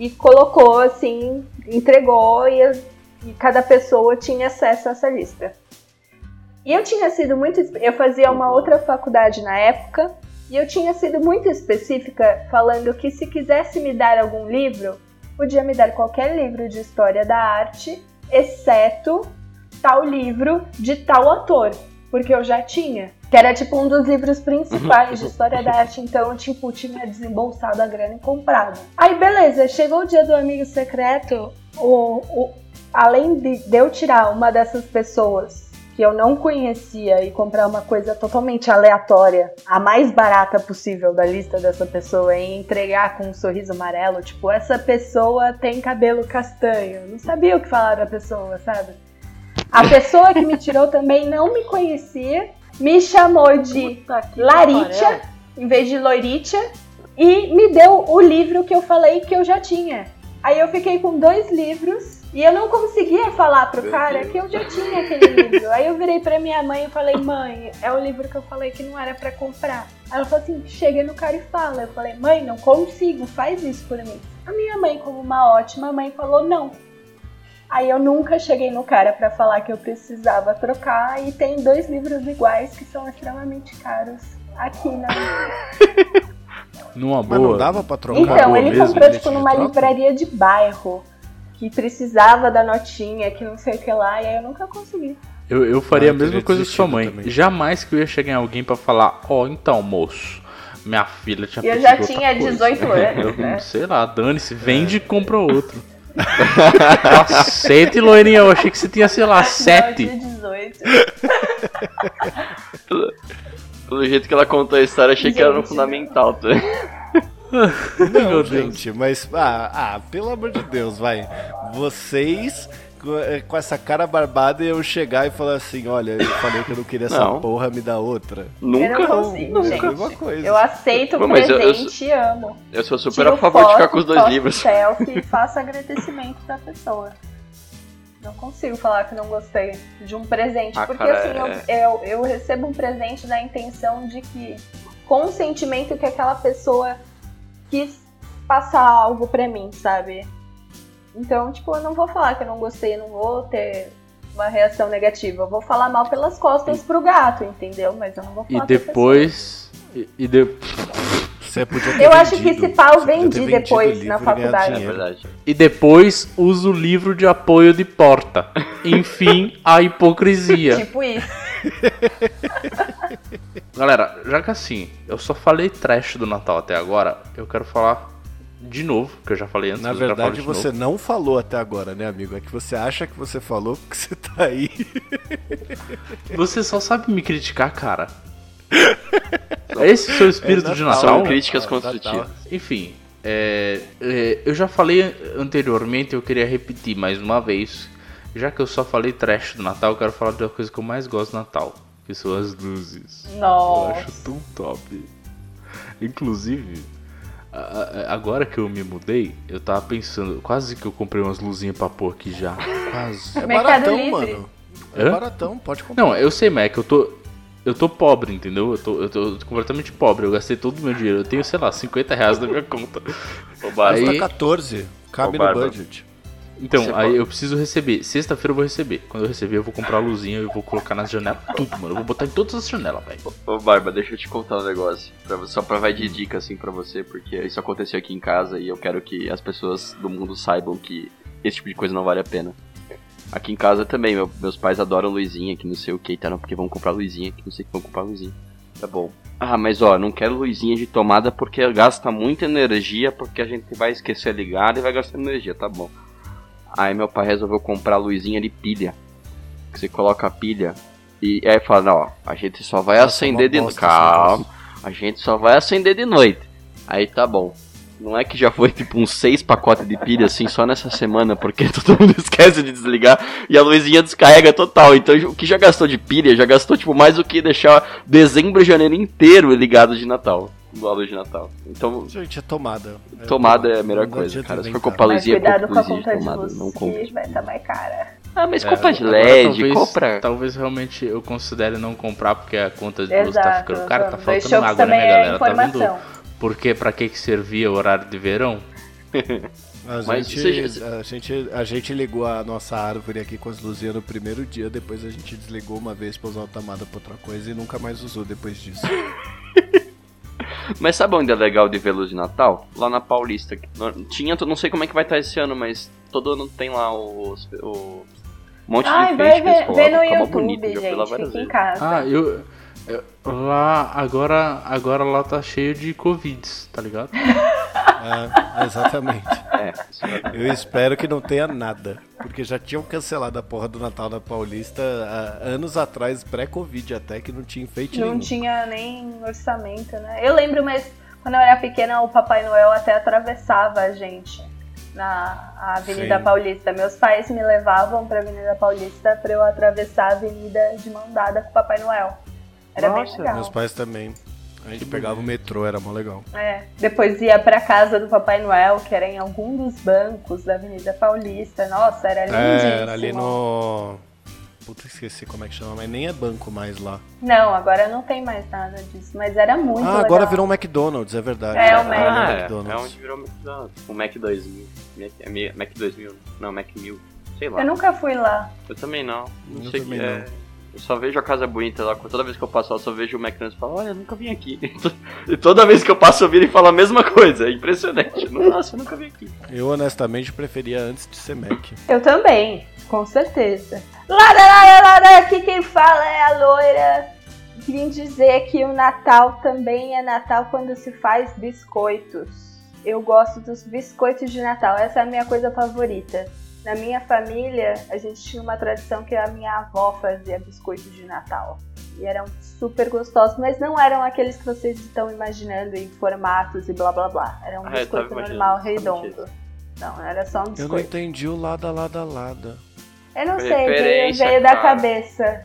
E colocou assim, entregou e, e cada pessoa tinha acesso a essa lista. E eu tinha sido muito. Eu fazia uma outra faculdade na época, e eu tinha sido muito específica, falando que se quisesse me dar algum livro, podia me dar qualquer livro de história da arte, exceto tal livro de tal autor, porque eu já tinha. Que era tipo um dos livros principais de história da arte, então eu tipo, tinha desembolsado a grana e comprado. Aí beleza, chegou o dia do amigo secreto, o, o, além de, de eu tirar uma dessas pessoas que eu não conhecia e comprar uma coisa totalmente aleatória, a mais barata possível da lista dessa pessoa e entregar com um sorriso amarelo, tipo, essa pessoa tem cabelo castanho. Não sabia o que falar da pessoa, sabe? A pessoa que me tirou também não me conhecia, me chamou de Laritia em vez de Loiritia e me deu o livro que eu falei que eu já tinha. Aí eu fiquei com dois livros e eu não conseguia falar pro Meu cara Deus. que eu já tinha aquele livro. Aí eu virei pra minha mãe e falei, mãe, é o livro que eu falei que não era pra comprar. Aí ela falou assim, chega no cara e fala. Eu falei, mãe, não consigo, faz isso por mim. A minha mãe, como uma ótima mãe, falou não. Aí eu nunca cheguei no cara pra falar que eu precisava trocar e tem dois livros iguais que são extremamente caros aqui na [LAUGHS] Numa Mas não boa. dava pra trocar Então, boa ele mesmo, comprou bilhete tipo numa troca? livraria de bairro que precisava da notinha, que não sei o que lá, e aí eu nunca consegui. Eu, eu faria Ah, a mesma coisa que sua mãe. também. Jamais que eu ia chegar em alguém pra falar, ó, então, moço, minha filha tinha E eu já tinha coisa." 18 [LAUGHS] anos, Eu, né? Sei lá, dane-se, vende e compra outro. [LAUGHS] Cacete, loirinha, eu achei que você tinha, sei lá, Não, eu sete. tinha [LAUGHS] 18. Pelo jeito que ela contou a história, achei que era no Gente. fundamental. Tá? [LAUGHS] Não, Meu Deus. gente, mas. Ah, ah, pelo amor de Deus, vai. Vocês. Com- eh, Com essa cara barbada e eu chegar e falar assim: olha, eu falei que eu não queria essa Não. porra, me dá outra. Eu Nunca. não consigo, Não, gente. é a mesma coisa. Eu aceito o mas eu- eu presente e amo. Eu sou super Tiro a favor de ficar foto, com os dois livros. selfie e faço agradecimento pra pessoa. Não consigo falar que não gostei de um presente. Ah, porque cara, assim, eu, eu, eu recebo um presente na intenção de que. com o sentimento que aquela pessoa quis passar algo pra mim, sabe? Então, tipo, eu não vou falar que eu não gostei, eu não vou ter uma reação negativa. Eu vou falar mal pelas costas pro gato, entendeu? Mas eu não vou falar E depois. E, e de- Você podia ter Eu acho que vendido. esse pau vendi vendido depois na faculdade. É verdade. e depois usa o livro de apoio de porta. Enfim, a hipocrisia. Tipo isso. Galera, já que assim, eu só falei trash do Natal até agora, eu quero falar de novo, que eu já falei antes. Na eu verdade, de você novo. não falou até agora, né, amigo? É que você acha que você falou porque você tá aí. [LAUGHS] Você só sabe me criticar, cara. É esse o seu espírito É de Natal. Natal? São críticas Ah, construtivas. Natal. Enfim, é, é, eu já falei anteriormente, eu queria repetir mais uma vez. Já que eu só falei trash do Natal, eu quero falar da coisa que eu mais gosto do Natal, que são as luzes. Eu Nossa. acho tão top. Inclusive, agora que eu me mudei, eu tava pensando, quase que eu comprei umas luzinhas pra pôr aqui já. Quase. É baratão, Livre. mano. É Hã? baratão, pode comprar. Não, eu sei, mas é que eu tô. Eu tô pobre, entendeu? Eu tô, eu tô completamente pobre. Eu gastei todo o meu dinheiro. Eu tenho, sei lá, 50 reais na minha conta. Ô, Barba, Aí- Custa 14. Cabe Ô, no budget. Então, Você aí pode- eu preciso receber. Sexta-feira eu vou receber. Quando eu receber, eu vou comprar a luzinha e vou colocar nas janelas. Tudo, mano. Eu vou botar em todas as janelas, velho. Ô Barba, deixa eu te contar um negócio. pra- só pra vai de dica assim pra você, porque isso aconteceu aqui em casa e eu quero que as pessoas do mundo saibam que esse tipo de coisa não vale a pena. Aqui em casa também, meu- meus pais adoram luzinha, que não sei o que, tá? Não, porque vão comprar luzinha, que não sei o que vão comprar luzinha. Tá bom. Ah, mas ó, não quero luzinha de tomada porque gasta muita energia, porque a gente vai esquecer ligado e vai gastar energia, tá bom. Aí meu pai resolveu comprar luzinha de pilha. Que você coloca a pilha e aí fala, não, ó, a gente só vai Nossa, acender uma de esse Calma. A gente só vai acender de noite. Aí tá bom. Não é que já foi tipo uns seis pacotes de pilha assim só nessa semana, porque [LAUGHS] todo mundo esquece de desligar e a luzinha descarrega total. Então o que já gastou de pilha já gastou tipo mais do que deixar dezembro e janeiro inteiro ligado de Natal. A luz de Natal. Então, Gente, é tomada. tomada é a melhor coisa, cara. Se for comprar Mas luzinha, cuidado compra com a luzinha de conta de tomada, não luz, compra. vai estar mais cara. Ah, mas É, compra de LED, talvez, compra. Talvez realmente eu considere não comprar porque a conta de luz tá ficando cara, tá faltando água, né, minha é galera? Tá vendo porque pra que que servia o horário de verão? A [LAUGHS] Mas gente, seja- a, gente, a gente ligou a nossa árvore aqui com as luzinhas no primeiro dia, depois a gente desligou uma vez pra usar a tomada pra outra coisa e nunca mais usou depois disso. [LAUGHS] Mas sabe onde é legal de ver luz de Natal? Lá na Paulista. Tinha, não sei como é que vai estar esse ano, mas todo ano tem lá os, o monte Ai, de vai enfeite que eles ver, ver no YouTube, bonito, gente. Fica em casa. Ah, eu- lá agora agora lá tá cheio de covid, tá ligado? É, exatamente. É, é Eu espero que não tenha nada, porque já tinham cancelado a porra do Natal da Paulista há anos atrás, pré-Covid até, que não tinha enfeite Não nenhum. tinha nem orçamento, né? Eu lembro, mas quando eu era pequena, o Papai Noel até atravessava a gente na Avenida Sim. Paulista. Meus pais me levavam pra Avenida Paulista pra eu atravessar a avenida de mão dada com o Papai Noel. Era bem Nossa, legal. Meus pais também. A gente pegava o metrô, era mó legal. É, depois ia pra casa do Papai Noel, que era em algum dos bancos da Avenida Paulista. Nossa, era lindíssimo. É, era ali no. Puta, esqueci como é que chama, mas nem é banco mais lá. Não, agora não tem mais nada disso, mas era muito ah, legal. agora virou um McDonald's, é verdade. É, o Mac. Ah, é, é McDonald's. onde virou o McDonald's. O Mac 2000. Mac, é Mac 2000. Não, Mac 1000. Sei lá. Eu nunca fui lá. Eu também não. Não Eu sei também que é. Eu só vejo a casa bonita lá. Toda vez que eu passo lá, eu só vejo o McDonald's e falo, olha, eu nunca vim aqui. [LAUGHS] E toda vez que eu passo, eu viro e falo a mesma coisa. É impressionante. [LAUGHS] Nossa, eu nunca vim aqui. Eu honestamente preferia antes de ser Mac. Eu também, com certeza. Lada, lada, lada, aqui quem fala é a loira. Vim dizer que o Natal também é Natal quando se faz biscoitos. Eu gosto dos biscoitos de Natal, essa é a minha coisa favorita. Na minha família, a gente tinha uma tradição que a minha avó fazia biscoito de Natal. E eram super gostosos, mas não eram aqueles que vocês estão imaginando em formatos e blá blá blá. Era um Ah, biscoito normal, redondo. Não, era só um Eu não biscoito. entendi o lada, lada, lada. Eu não sei, veio, veio da cara. cabeça.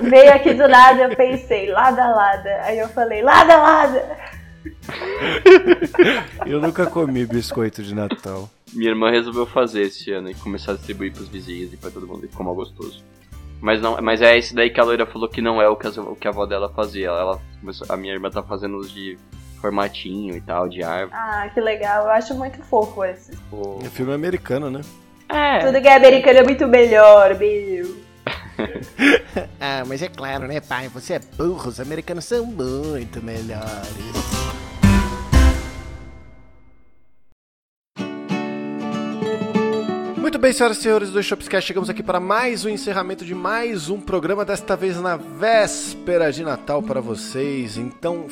veio aqui do nada, eu pensei, lada, lada. Aí eu falei, lada, lada. Eu nunca comi biscoito de Natal. Minha irmã resolveu fazer esse ano e começar a distribuir pros vizinhos e pra todo mundo. E ficou mal gostoso. Mas, não, mas é esse daí que a loira falou que não é o que, as- o que a avó dela fazia. Ela, ela começou- a minha irmã tá fazendo os de formatinho e tal, de árvore. Ah, que legal, eu acho muito fofo esse. É filme americano, né? É, Tudo que é americano é muito melhor, meu. [LAUGHS] Ah, mas é claro, né, pai? Você é burro, os americanos são muito melhores. Bem, senhoras e senhores do Shopscast, chegamos aqui para mais um encerramento de mais um programa, desta vez na véspera de Natal para vocês. Então,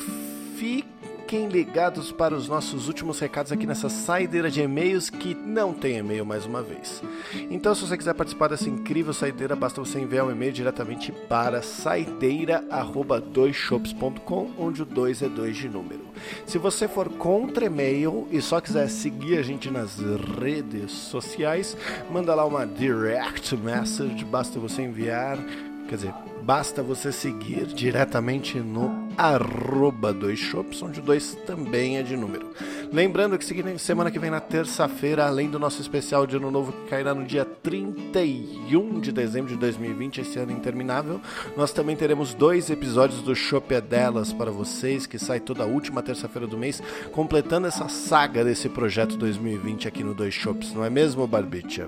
fiquem ligados para os nossos últimos recados aqui nessa saideira de e-mails que não tem e-mail mais uma vez. Então, se você quiser participar dessa incrível saideira, basta você enviar um e-mail diretamente para saideira@doisshops.com, onde o 2 é 2 de número. Se você for contra e-mail e só quiser seguir a gente nas redes sociais, manda lá uma direct message, basta você enviar, quer dizer, basta você seguir diretamente no arroba dois shops, onde o 2 também é de número. Lembrando que semana que vem na terça-feira, além do nosso especial de ano novo que cairá no dia 31 de dezembro de 2020, esse ano interminável, nós também teremos dois episódios do Shop é Delas para vocês, que sai toda última terça-feira do mês, completando essa saga desse projeto 2020 aqui no Dois Shops, não é mesmo, Barbicha?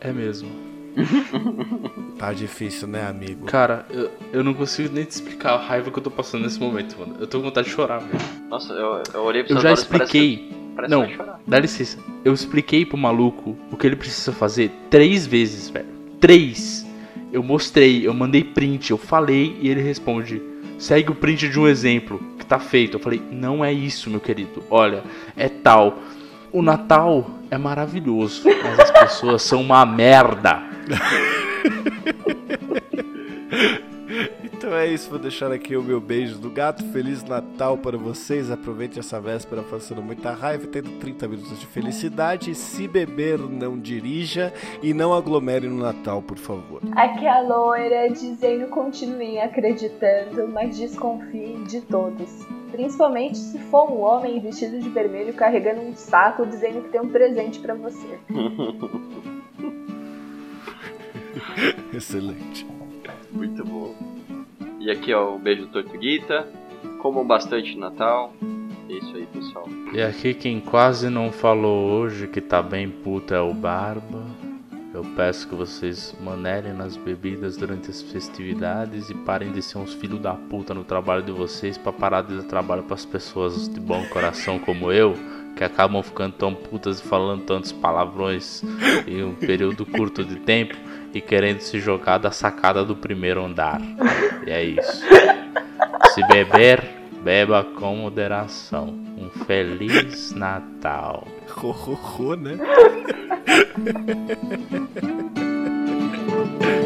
É mesmo. [LAUGHS] Tá difícil, né, amigo? Cara, eu, eu não consigo nem te explicar a raiva que eu tô passando nesse momento, mano. Eu tô com vontade de chorar, velho. nossa, eu, eu olhei pra Eu já olhos, parece- expliquei. Parece, Não, dá licença. Eu expliquei pro maluco o que ele precisa fazer três vezes, velho. Três. Eu mostrei, eu mandei print, eu falei e ele responde: segue o print de um exemplo que tá feito. Eu falei: não é isso, meu querido. Olha, é tal. O Natal é maravilhoso, mas as pessoas são uma merda. [LAUGHS] Então é isso, vou deixar aqui o meu beijo do gato. Feliz Natal para vocês. Aproveite essa véspera passando muita raiva, tendo 30 minutos de felicidade. Se beber, não dirija e não aglomere no Natal, por favor. Aqui a loira dizendo continuem acreditando, mas desconfiem de todos. Principalmente se for um homem vestido de vermelho carregando um saco dizendo que tem um presente para você. [LAUGHS] [LAUGHS] Excelente. Muito bom. E aqui, ó, o beijo do Tortuguita. Comam bastante Natal. É isso aí, pessoal. E aqui quem quase não falou hoje que tá bem puto é o Barba. Eu peço que vocês manerem nas bebidas durante as festividades e parem de ser uns filhos da puta no trabalho de vocês pra parar de dar trabalho pras pessoas de bom coração como eu, que acabam ficando tão putas e falando tantos palavrões em um período curto de tempo e querendo se jogar da sacada do primeiro andar. E é isso. Se beber, beba com moderação. Um feliz Natal. Ho, né? [LAUGHS]